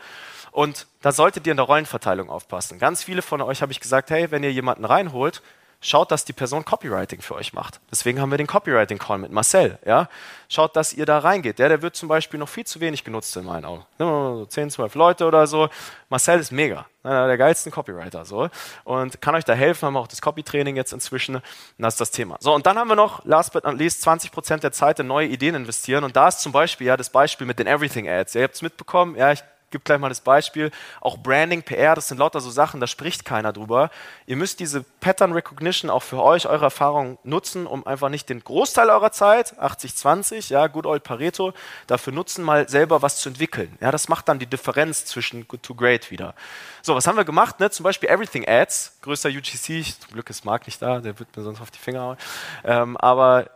Und da solltet ihr in der Rollenverteilung aufpassen. Ganz viele von euch habe ich gesagt, hey, wenn ihr jemanden reinholt, schaut, dass die Person Copywriting für euch macht. Deswegen haben wir den Copywriting-Call mit Marcel. Ja? Schaut, dass ihr da reingeht. Der, der wird zum Beispiel noch viel zu wenig genutzt in meinen Augen. So 10, 12 Leute oder so. Marcel ist mega. Einer der geilsten Copywriter. So. Und kann euch da helfen. Haben wir auch das Copy-Training jetzt inzwischen. Und das ist das Thema. So, und dann haben wir noch, last but not least, 20% der Zeit in neue Ideen investieren. Und da ist zum Beispiel ja das Beispiel mit den Everything-Ads. Ihr habt es mitbekommen. Ja, ich gebe gleich mal das Beispiel. Auch Branding, PR, das sind lauter so Sachen, da spricht keiner drüber. Ihr müsst diese Pattern Recognition auch für euch, eure Erfahrung nutzen, um einfach nicht den Großteil eurer Zeit, 80-20, ja, good old Pareto, dafür nutzen, mal selber was zu entwickeln. Ja, das macht dann die Differenz zwischen good to great wieder. So, was haben wir gemacht? Ne? Zum Beispiel Everything Ads, größter UGC, zum Glück ist Marc nicht da, der wird mir sonst auf die Finger hauen. Ähm, aber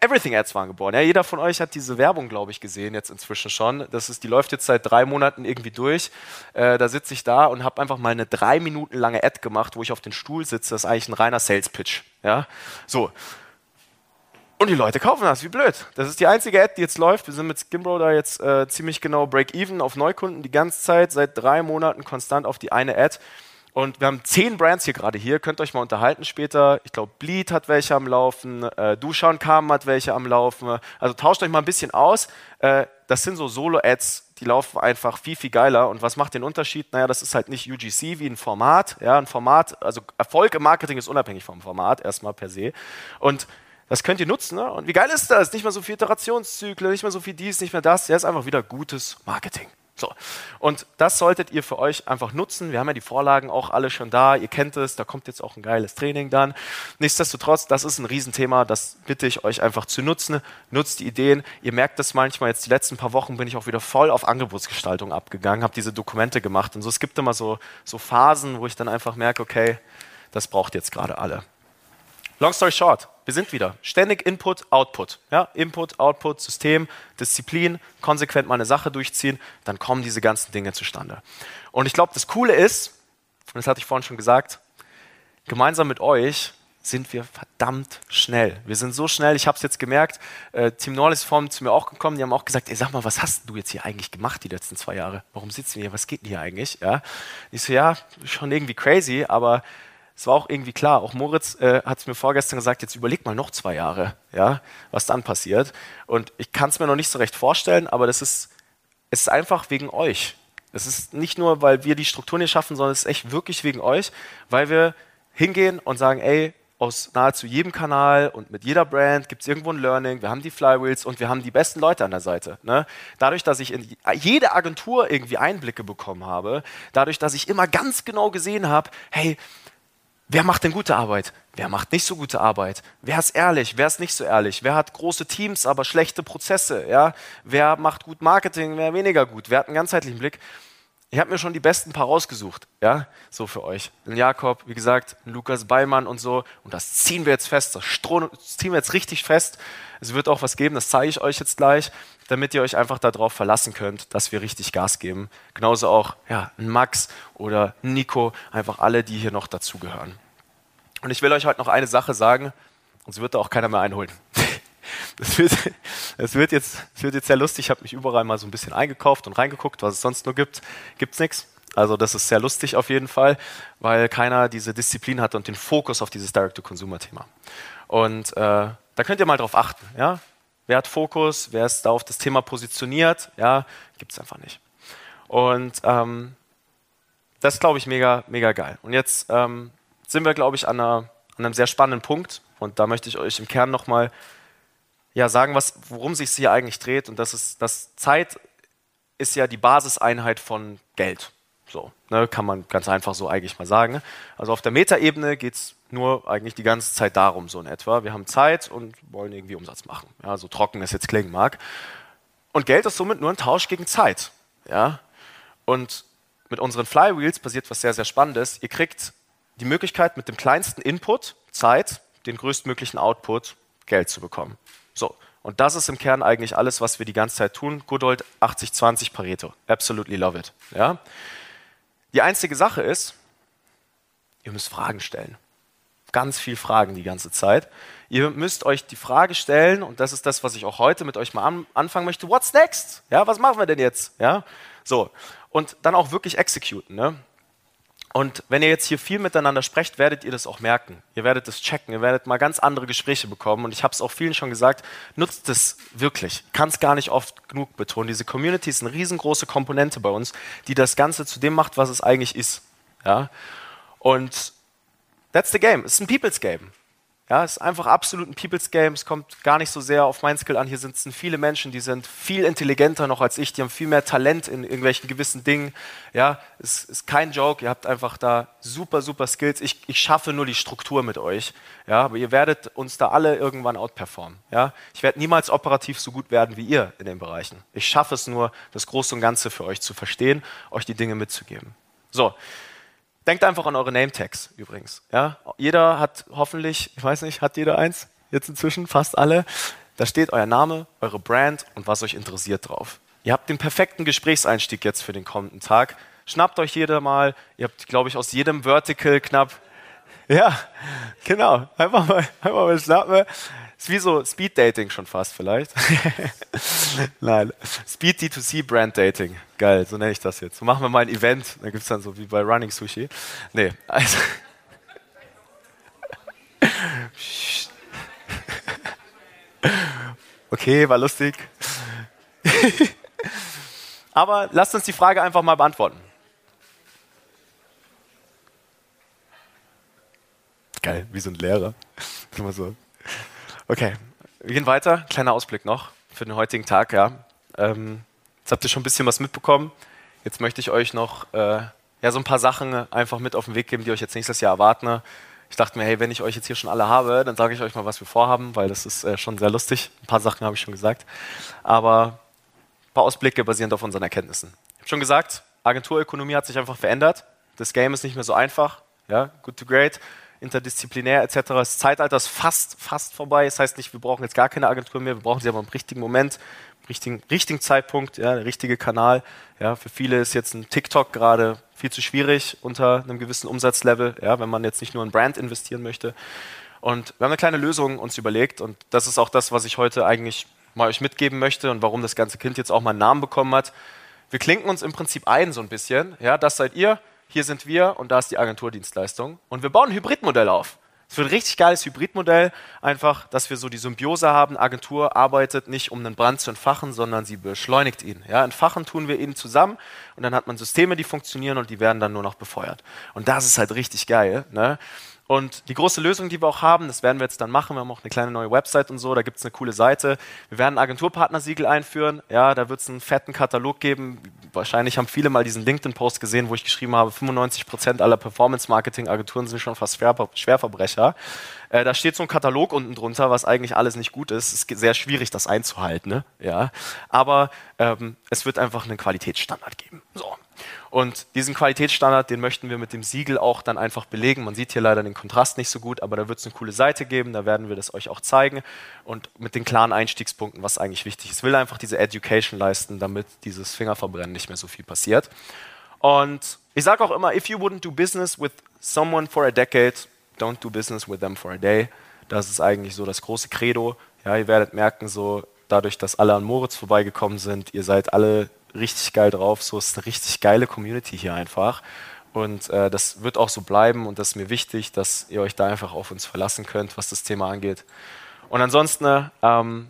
Everything Ads waren geboren. Ja, jeder von euch hat diese Werbung, glaube ich, gesehen jetzt inzwischen schon. Das ist, die läuft jetzt seit drei Monaten irgendwie durch. Äh, da sitze ich da und habe einfach mal eine drei Minuten lange Ad gemacht, wo ich auf den Stuhl sitze. Das ist eigentlich ein reiner Sales Pitch. Ja, so. Und die Leute kaufen das, wie blöd. Das ist die einzige Ad, die jetzt läuft. Wir sind mit Skimbro da jetzt äh, ziemlich genau Break-Even auf Neukunden die ganze Zeit, seit drei Monaten konstant auf die eine Ad. Und wir haben zehn Brands hier gerade hier, könnt euch mal unterhalten später. Ich glaube, Bleed hat welche am Laufen, äh, Duschan Kam hat welche am Laufen. Also tauscht euch mal ein bisschen aus. Äh, das sind so Solo-Ads, die laufen einfach viel, viel geiler. Und was macht den Unterschied? Naja, das ist halt nicht UGC wie ein Format. Ja, ein Format, also Erfolg im Marketing ist unabhängig vom Format, erstmal per se. Und das könnt ihr nutzen. Ne? Und wie geil ist das? Nicht mehr so viel Iterationszyklen, nicht mehr so viel dies, nicht mehr das. Ja, ist einfach wieder gutes Marketing. So. Und das solltet ihr für euch einfach nutzen. Wir haben ja die Vorlagen auch alle schon da. Ihr kennt es, da kommt jetzt auch ein geiles Training dann. Nichtsdestotrotz, das ist ein Riesenthema. Das bitte ich euch einfach zu nutzen. Nutzt die Ideen. Ihr merkt das manchmal. Jetzt die letzten paar Wochen bin ich auch wieder voll auf Angebotsgestaltung abgegangen, habe diese Dokumente gemacht. Und so, es gibt immer so, so Phasen, wo ich dann einfach merke, okay, das braucht jetzt gerade alle. Long story short, wir sind wieder. Ständig Input, Output. Ja? Input, Output, System, Disziplin, konsequent mal eine Sache durchziehen, dann kommen diese ganzen Dinge zustande. Und ich glaube, das Coole ist, und das hatte ich vorhin schon gesagt, gemeinsam mit euch sind wir verdammt schnell. Wir sind so schnell, ich habe es jetzt gemerkt, äh, Team Norris ist vorhin zu mir auch gekommen, die haben auch gesagt, ey, sag mal, was hast du jetzt hier eigentlich gemacht die letzten zwei Jahre? Warum sitzen wir hier? Was geht denn hier eigentlich? Ja? Ich so, ja, schon irgendwie crazy, aber es war auch irgendwie klar, auch Moritz äh, hat es mir vorgestern gesagt, jetzt überleg mal noch zwei Jahre, ja, was dann passiert. Und ich kann es mir noch nicht so recht vorstellen, aber das ist, es ist einfach wegen euch. Es ist nicht nur, weil wir die Strukturen hier schaffen, sondern es ist echt wirklich wegen euch, weil wir hingehen und sagen, ey, aus nahezu jedem Kanal und mit jeder Brand gibt es irgendwo ein Learning, wir haben die Flywheels und wir haben die besten Leute an der Seite. Ne? Dadurch, dass ich in jede Agentur irgendwie Einblicke bekommen habe, dadurch, dass ich immer ganz genau gesehen habe, hey, Wer macht denn gute Arbeit? Wer macht nicht so gute Arbeit? Wer ist ehrlich? Wer ist nicht so ehrlich? Wer hat große Teams, aber schlechte Prozesse? Ja? Wer macht gut Marketing, wer weniger gut? Wer hat einen ganzheitlichen Blick? Ich habe mir schon die besten paar rausgesucht, ja, so für euch. Den Jakob, wie gesagt, Lukas Beimann und so. Und das ziehen wir jetzt fest, das, ziehen wir jetzt richtig fest. Es wird auch was geben, das zeige ich euch jetzt gleich. Damit ihr euch einfach darauf verlassen könnt, dass wir richtig Gas geben. Genauso auch ja, Max oder Nico, einfach alle, die hier noch dazugehören. Und ich will euch heute noch eine Sache sagen, sonst wird da auch keiner mehr einholen. *laughs* Das wird, wird, jetzt, wird jetzt sehr lustig. Ich habe mich überall mal so ein bisschen eingekauft und reingeguckt, was es sonst nur gibt. Gibt es nichts. Also das ist sehr lustig auf jeden Fall, weil keiner diese Disziplin hat und den Fokus auf dieses Direct-to-Consumer-Thema. Und äh, da könnt ihr mal drauf achten. Ja? Wer hat Fokus? Wer ist da auf das Thema positioniert? Ja, gibt es einfach nicht. Und ähm, das glaube ich, mega, mega geil. Und jetzt ähm, sind wir, glaube ich, an, einer, an, einem sehr spannenden Punkt. Und da möchte ich euch im Kern nochmal ja, sagen, was, worum sich hier eigentlich dreht. Und das ist, dass Zeit ist ja die Basiseinheit von Geld. So, ne, kann man ganz einfach so eigentlich mal sagen. Also auf der Metaebene geht es nur eigentlich die ganze Zeit darum, so in etwa. Wir haben Zeit und wollen irgendwie Umsatz machen. Ja, so trocken es jetzt klingen mag. Und Geld ist somit nur ein Tausch gegen Zeit. Ja? Und mit unseren Flywheels passiert was sehr, sehr Spannendes. Ihr kriegt die Möglichkeit, mit dem kleinsten Input, Zeit, den größtmöglichen Output, Geld zu bekommen. So, und das ist im Kern eigentlich alles, was wir die ganze Zeit tun. Good old 80-20 Pareto. Absolutely love it. Ja? Die einzige Sache ist, ihr müsst Fragen stellen. Ganz viel Fragen die ganze Zeit. Ihr müsst euch die Frage stellen, und das ist das, was ich auch heute mit euch mal an, anfangen möchte. What's next? Ja, was machen wir denn jetzt? Ja, so. Und dann auch wirklich executen. Ne? Und wenn ihr jetzt hier viel miteinander sprecht, werdet ihr das auch merken. Ihr werdet das checken, ihr werdet mal ganz andere Gespräche bekommen. Und ich habe es auch vielen schon gesagt, nutzt es wirklich. Kann es gar nicht oft genug betonen. Diese Community ist eine riesengroße Komponente bei uns, die das Ganze zu dem macht, was es eigentlich ist. Ja? Und that's the game. Es ist ein People's Game. Ja, es ist einfach absolut ein People's Game. Es kommt gar nicht so sehr auf mein Skill an. Hier sitzen viele Menschen, die sind viel intelligenter noch als ich. Die haben viel mehr Talent in irgendwelchen gewissen Dingen. Ja, es ist kein Joke. Ihr habt einfach da super, super Skills. Ich, ich schaffe nur die Struktur mit euch. Ja, aber ihr werdet uns da alle irgendwann outperformen. Ja, ich werde niemals operativ so gut werden wie ihr in den Bereichen. Ich schaffe es nur, das Große und Ganze für euch zu verstehen, euch die Dinge mitzugeben. So. Denkt einfach an eure Name-Tags übrigens. Ja? Jeder hat hoffentlich, ich weiß nicht, hat jeder eins? Jetzt inzwischen, fast alle. Da steht euer Name, eure Brand und was euch interessiert drauf. Ihr habt den perfekten Gesprächseinstieg jetzt für den kommenden Tag. Schnappt euch jeder mal. Ihr habt, glaube ich, aus jedem Vertical knapp. Ja, genau. Einfach mal, einfach mal schnappen. Ist wie so Speed Dating schon fast vielleicht. *laughs* Nein, Speed D2C Brand Dating. Geil, so nenne ich das jetzt. So machen wir mal ein Event, da gibt es dann so wie bei Running Sushi. Nee, also. *laughs* Okay, war lustig. *laughs* Aber lasst uns die Frage einfach mal beantworten. Geil, wie so ein Lehrer. *laughs* Immer so. Okay, wir gehen weiter. Kleiner Ausblick noch für den heutigen Tag. Ja. Ähm, jetzt habt ihr schon ein bisschen was mitbekommen. Jetzt möchte ich euch noch äh, ja, so ein paar Sachen einfach mit auf den Weg geben, die euch jetzt nächstes Jahr erwarten. Ich dachte mir, hey, wenn ich euch jetzt hier schon alle habe, dann sage ich euch mal, was wir vorhaben, weil das ist äh, schon sehr lustig. Ein paar Sachen habe ich schon gesagt. Aber ein paar Ausblicke basierend auf unseren Erkenntnissen. Ich habe schon gesagt, Agenturökonomie hat sich einfach verändert. Das Game ist nicht mehr so einfach. Ja, good to great interdisziplinär etc. Das Zeitalter ist fast, fast vorbei. Das heißt nicht, wir brauchen jetzt gar keine Agentur mehr, wir brauchen sie aber im richtigen Moment, im richtigen, richtigen Zeitpunkt, ja, der richtige Kanal. Ja, für viele ist jetzt ein TikTok gerade viel zu schwierig unter einem gewissen Umsatzlevel, ja, wenn man jetzt nicht nur in Brand investieren möchte. Und wir haben eine kleine Lösung uns überlegt und das ist auch das, was ich heute eigentlich mal euch mitgeben möchte und warum das ganze Kind jetzt auch mal einen Namen bekommen hat. Wir klinken uns im Prinzip ein so ein bisschen. Ja, das seid ihr, hier sind wir und da ist die Agenturdienstleistung. Und wir bauen ein Hybridmodell auf. Es wird ein richtig geiles Hybridmodell, einfach, dass wir so die Symbiose haben. Agentur arbeitet nicht, um einen Brand zu entfachen, sondern sie beschleunigt ihn. Ja, entfachen tun wir ihn zusammen und dann hat man Systeme, die funktionieren und die werden dann nur noch befeuert. Und das ist halt richtig geil. Ne? Und die große Lösung, die wir auch haben, das werden wir jetzt dann machen. Wir haben auch eine kleine neue Website und so, da gibt es eine coole Seite. Wir werden ein Agenturpartnersiegel einführen. Ja, da wird es einen fetten Katalog geben. Wahrscheinlich haben viele mal diesen LinkedIn-Post gesehen, wo ich geschrieben habe, 95% aller Performance-Marketing-Agenturen sind schon fast Schwer Schwerverbrecher. Äh, da steht so ein Katalog unten drunter, was eigentlich alles nicht gut ist. Es ist sehr schwierig, das einzuhalten. Ne? Ja, aber ähm, es wird einfach einen Qualitätsstandard geben. So. Und diesen Qualitätsstandard, den möchten wir mit dem Siegel auch dann einfach belegen. Man sieht hier leider den Kontrast nicht so gut, aber da wird es eine coole Seite geben, da werden wir das euch auch zeigen und mit den klaren Einstiegspunkten, was eigentlich wichtig ist. Ich will einfach diese Education leisten, damit dieses Fingerverbrennen nicht mehr so viel passiert. Und ich sage auch immer, if you wouldn't do business with someone for a decade, don't do business with them for a day. Das ist eigentlich so das große Credo. Ja, ihr werdet merken, so dadurch, dass alle an Moritz vorbeigekommen sind, ihr seid alle richtig geil drauf. So ist eine richtig geile Community hier einfach. Und äh, das wird auch so bleiben und das ist mir wichtig, dass ihr euch da einfach auf uns verlassen könnt, was das Thema angeht. Und ansonsten ähm,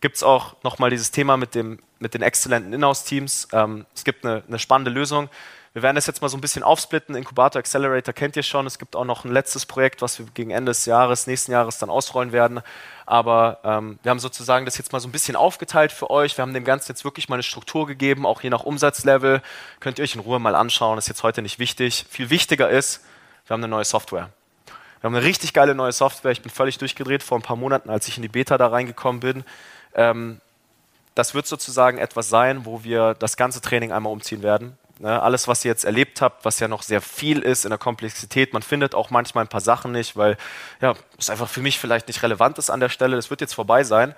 gibt es auch nochmal dieses Thema mit, dem, mit den exzellenten Inhouse-Teams. Ähm, es gibt eine, eine spannende Lösung. Wir werden das jetzt mal so ein bisschen aufsplitten. Inkubator Accelerator kennt ihr schon. Es gibt auch noch ein letztes Projekt, was wir gegen Ende des Jahres, nächsten Jahres dann ausrollen werden. Aber ähm, wir haben sozusagen das jetzt mal so ein bisschen aufgeteilt für euch. Wir haben dem Ganzen jetzt wirklich mal eine Struktur gegeben, auch je nach Umsatzlevel. Könnt ihr euch in Ruhe mal anschauen. Das ist jetzt heute nicht wichtig. Viel wichtiger ist, wir haben eine neue Software. Wir haben eine richtig geile neue Software. Ich bin völlig durchgedreht vor ein paar Monaten, als ich in die Beta da reingekommen bin. Ähm, das wird sozusagen etwas sein, wo wir das ganze Training einmal umziehen werden. Ne, alles, was ihr jetzt erlebt habt, was ja noch sehr viel ist in der Komplexität, man findet auch manchmal ein paar Sachen nicht, weil ja, es einfach für mich vielleicht nicht relevant ist an der Stelle. Das wird jetzt vorbei sein.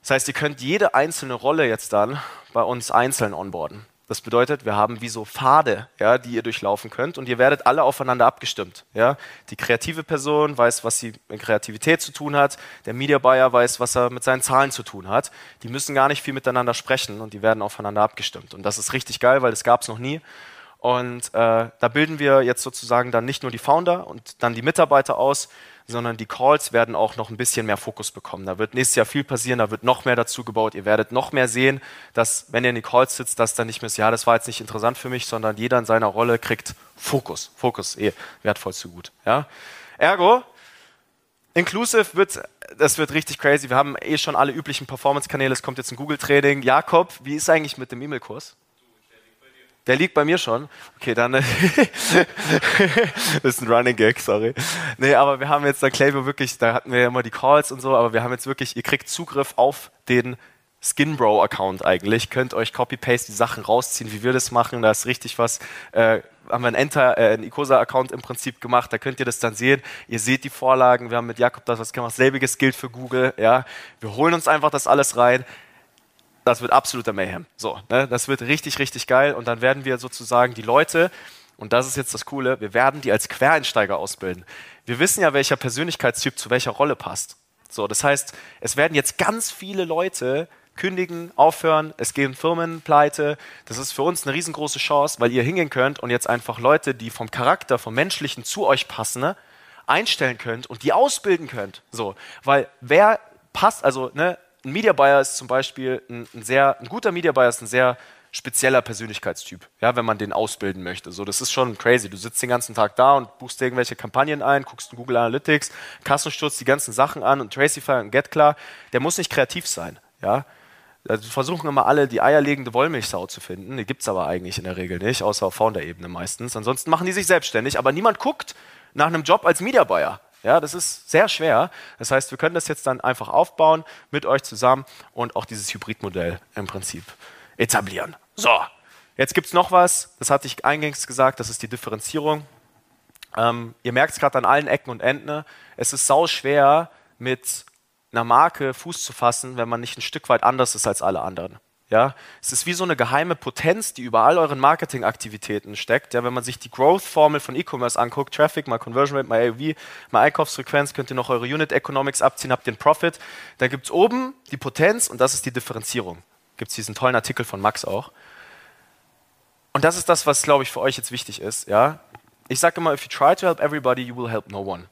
Das heißt, ihr könnt jede einzelne Rolle jetzt dann bei uns einzeln onboarden. Das bedeutet, wir haben wie so Pfade, ja, die ihr durchlaufen könnt und ihr werdet alle aufeinander abgestimmt. Ja. Die kreative Person weiß, was sie mit Kreativität zu tun hat, der Media Buyer weiß, was er mit seinen Zahlen zu tun hat. Die müssen gar nicht viel miteinander sprechen und die werden aufeinander abgestimmt. Und das ist richtig geil, weil das gab es noch nie. Und äh, da bilden wir jetzt sozusagen dann nicht nur die Founder und dann die Mitarbeiter aus, sondern die Calls werden auch noch ein bisschen mehr Fokus bekommen. Da wird nächstes Jahr viel passieren, da wird noch mehr dazu gebaut. Ihr werdet noch mehr sehen, dass, wenn ihr in die Calls sitzt, dass dann nicht mehr ist, ja, das war jetzt nicht interessant für mich, sondern jeder in seiner Rolle kriegt Fokus. Fokus, eh, wertvoll zu gut. Ja? Ergo, Inclusive wird, das wird richtig crazy. Wir haben eh schon alle üblichen Performance-Kanäle. Es kommt jetzt ein Google-Training. Jakob, wie ist eigentlich mit dem E-Mail-Kurs? Der liegt bei mir schon. Okay, dann. *laughs* das ist ein Running Gag, sorry. Nee, aber wir haben jetzt da Klaviyo wirklich, da hatten wir ja immer die Calls und so, aber wir haben jetzt wirklich, ihr kriegt Zugriff auf den Skinbro-Account eigentlich. Könnt euch Copy-Paste die Sachen rausziehen, wie wir das machen. Da ist richtig was. Äh, haben wir einen Enter, äh, einen Icosa-Account im Prinzip gemacht. Da könnt ihr das dann sehen. Ihr seht die Vorlagen. Wir haben mit Jakob das was gemacht. Selbiges gilt für Google. Ja, wir holen uns einfach das alles rein das wird absoluter Mayhem. So, ne? das wird richtig, richtig geil. Und dann werden wir sozusagen die Leute, und das ist jetzt das Coole, wir werden die als Quereinsteiger ausbilden. Wir wissen ja, welcher Persönlichkeitstyp zu welcher Rolle passt. So, das heißt, es werden jetzt ganz viele Leute kündigen, aufhören, es gehen Firmen pleite. Das ist für uns eine riesengroße Chance, weil ihr hingehen könnt und jetzt einfach Leute, die vom Charakter, vom Menschlichen zu euch passen, ne, einstellen könnt und die ausbilden könnt. So, weil wer passt, also ne, ein Media Buyer ist zum Beispiel ein, ein, sehr, ein guter Media Buyer ist ein sehr spezieller Persönlichkeitstyp, ja, wenn man den ausbilden möchte. So, das ist schon crazy. Du sitzt den ganzen Tag da und buchst irgendwelche Kampagnen ein, guckst in Google Analytics, Kassensturz, die ganzen Sachen an und Tracify und GetKlar. Der muss nicht kreativ sein, ja. Also versuchen immer alle die eierlegende Wollmilchsau zu finden. Die gibt es aber eigentlich in der Regel nicht, außer auf Founder-Ebene meistens. Ansonsten machen die sich selbstständig, aber niemand guckt nach einem Job als Media Buyer. Ja, das ist sehr schwer. Das heißt, wir können das jetzt dann einfach aufbauen mit euch zusammen und auch dieses Hybridmodell im Prinzip etablieren. So, jetzt gibt es noch was, das hatte ich eingangs gesagt, das ist die Differenzierung. Ähm, ihr merkt es gerade an allen Ecken und Enden. Es ist sau schwer, mit einer Marke Fuß zu fassen, wenn man nicht ein Stück weit anders ist als alle anderen. Ja, es ist wie so eine geheime Potenz, die über all euren Marketingaktivitäten steckt. Ja, wenn man sich die Growth-Formel von E-Commerce anguckt, Traffic mal Conversion Rate mal AOV mal Einkaufsfrequenz, könnt ihr noch eure Unit Economics abziehen, habt den Profit. Da gibt es oben die Potenz und das ist die Differenzierung. Gibt es diesen tollen Artikel von Max auch. Und das ist das, was, glaube ich, für euch jetzt wichtig ist. Ja? Ich sage immer, if you try to help everybody, you will help no one.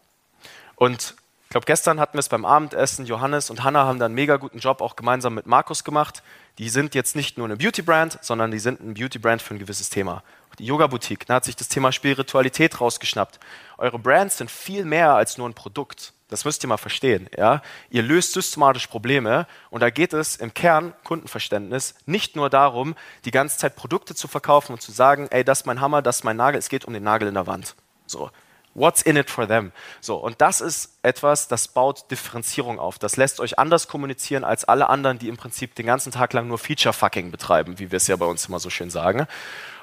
Und ich glaube, gestern hatten wir es beim Abendessen. Johannes und Hannah haben da einen mega guten Job auch gemeinsam mit Markus gemacht. Die sind jetzt nicht nur eine Beauty-Brand, sondern die sind ein Beauty-Brand für ein gewisses Thema. Die Yoga-Boutique, da hat sich das Thema Spiritualität rausgeschnappt. Eure Brands sind viel mehr als nur ein Produkt. Das müsst ihr mal verstehen. Ja? Ihr löst systematisch Probleme und da geht es im Kern, Kundenverständnis, nicht nur darum, die ganze Zeit Produkte zu verkaufen und zu sagen, ey, das ist mein Hammer, das ist mein Nagel, es geht um den Nagel in der Wand. So. What's in it for them? So, und das ist etwas, das baut Differenzierung auf. Das lässt euch anders kommunizieren als alle anderen, die im Prinzip den ganzen Tag lang nur Feature-Fucking betreiben, wie wir es ja bei uns immer so schön sagen.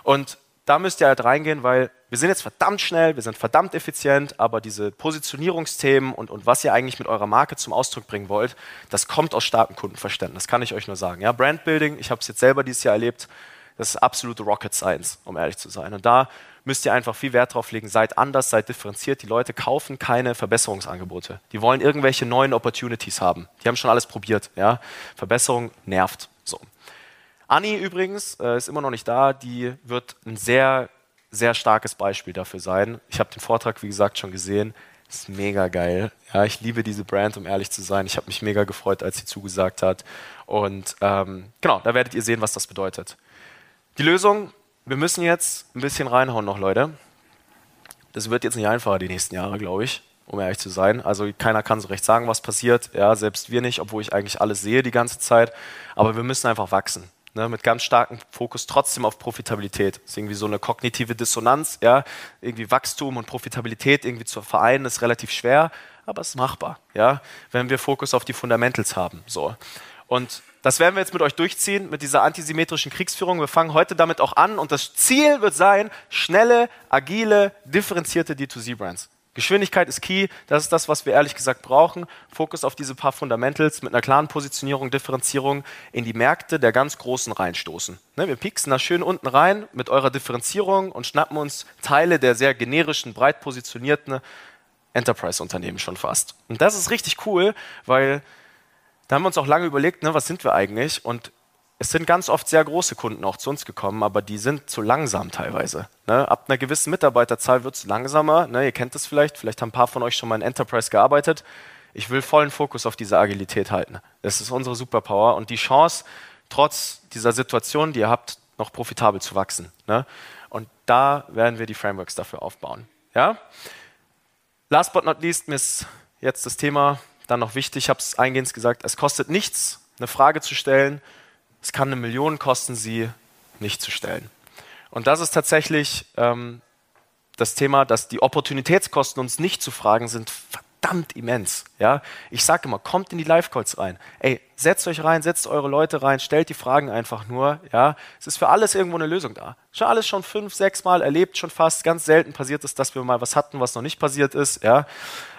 Und da müsst ihr halt reingehen, weil wir sind jetzt verdammt schnell, wir sind verdammt effizient, aber diese Positionierungsthemen und, und was ihr eigentlich mit eurer Marke zum Ausdruck bringen wollt, das kommt aus starkem Kundenverständnis, kann ich euch nur sagen. Ja, Brandbuilding, ich habe es jetzt selber dieses Jahr erlebt, das ist absolute Rocket Science, um ehrlich zu sein. Und da müsst ihr einfach viel Wert drauf legen, seid anders, seid differenziert. Die Leute kaufen keine Verbesserungsangebote. Die wollen irgendwelche neuen Opportunities haben. Die haben schon alles probiert. Ja? Verbesserung nervt. So. Anni übrigens äh, ist immer noch nicht da. Die wird ein sehr, sehr starkes Beispiel dafür sein. Ich habe den Vortrag, wie gesagt, schon gesehen. Ist mega geil. Ja, ich liebe diese Brand, um ehrlich zu sein. Ich habe mich mega gefreut, als sie zugesagt hat. Und ähm, genau, da werdet ihr sehen, was das bedeutet. Die Lösung, wir müssen jetzt ein bisschen reinhauen noch, Leute. Das wird jetzt nicht einfacher die nächsten Jahre, glaube ich, um ehrlich zu sein. Also keiner kann so recht sagen, was passiert. Ja, selbst wir nicht, obwohl ich eigentlich alles sehe die ganze Zeit. Aber wir müssen einfach wachsen ne, mit ganz starkem Fokus trotzdem auf Profitabilität. Das ist irgendwie so eine kognitive Dissonanz, ja, irgendwie Wachstum und Profitabilität irgendwie zu vereinen, ist relativ schwer, aber es ist machbar, ja, wenn wir Fokus auf die Fundamentals haben, so. Und das werden wir jetzt mit euch durchziehen, mit dieser antisymmetrischen Kriegsführung. Wir fangen heute damit auch an und das Ziel wird sein, schnelle, agile, differenzierte D2C-Brands. Geschwindigkeit ist key, das ist das, was wir ehrlich gesagt brauchen. Fokus auf diese paar Fundamentals mit einer klaren Positionierung, Differenzierung in die Märkte der ganz Großen reinstoßen. Ne, wir pieksen da schön unten rein mit eurer Differenzierung und schnappen uns Teile der sehr generischen, breit positionierten Enterprise-Unternehmen schon fast. Und das ist richtig cool, weil da haben wir uns auch lange überlegt, ne, was sind wir eigentlich? Und es sind ganz oft sehr große Kunden auch zu uns gekommen, aber die sind zu langsam teilweise. Ne? Ab einer gewissen Mitarbeiterzahl wird es langsamer. Ne? Ihr kennt das vielleicht, vielleicht haben ein paar von euch schon mal in Enterprise gearbeitet. Ich will vollen Fokus auf diese Agilität halten. Das ist unsere Superpower und die Chance, trotz dieser Situation, die ihr habt, noch profitabel zu wachsen. Ne? Und da werden wir die Frameworks dafür aufbauen. Ja? Last but not least, ist jetzt das Thema dann noch wichtig, ich habe es eingehend gesagt, es kostet nichts, eine Frage zu stellen, es kann eine Million kosten, sie nicht zu stellen. Und das ist tatsächlich ähm, das Thema, dass die Opportunitätskosten, uns nicht zu fragen, sind verdammt immens. Ja? Ich sage immer, kommt in die Live-Calls rein. Ey, setzt euch rein, setzt eure Leute rein, stellt die Fragen einfach nur. Ja? Es ist für alles irgendwo eine Lösung da. Schon alles schon fünf, sechs Mal erlebt, schon fast. Ganz selten passiert es, dass wir mal was hatten, was noch nicht passiert ist. Ja?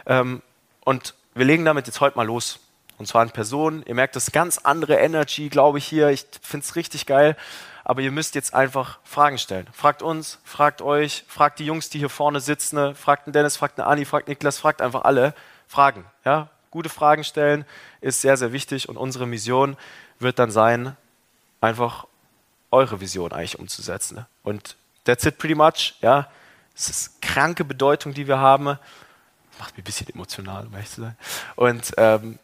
Ähm, und wir legen damit jetzt heute mal los. Und zwar in Person. Ihr merkt das ganz andere Energy, glaube ich, hier. Ich finde es richtig geil. Aber ihr müsst jetzt einfach Fragen stellen. Fragt uns, fragt euch, fragt die Jungs, die hier vorne sitzen, ne? fragt den Dennis, fragt den Ani, fragt Niklas, fragt einfach alle. Fragen. Ja? Gute Fragen stellen ist sehr, sehr wichtig. Und unsere Mission wird dann sein, einfach eure Vision eigentlich umzusetzen. Ne? Und that's it pretty much. Ja? Es ist kranke Bedeutung, die wir haben. Macht mich ein bisschen emotional, um ehrlich zu sein. Und ähm,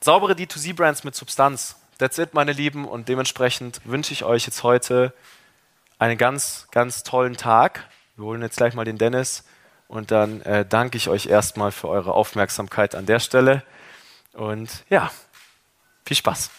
Saubere D2C-Brands mit Substanz. That's it, meine Lieben. Und dementsprechend wünsche ich euch jetzt heute einen ganz, ganz tollen Tag. Wir holen jetzt gleich mal den Dennis und dann äh, danke ich euch erstmal für eure Aufmerksamkeit an der Stelle. Und ja, viel Spaß.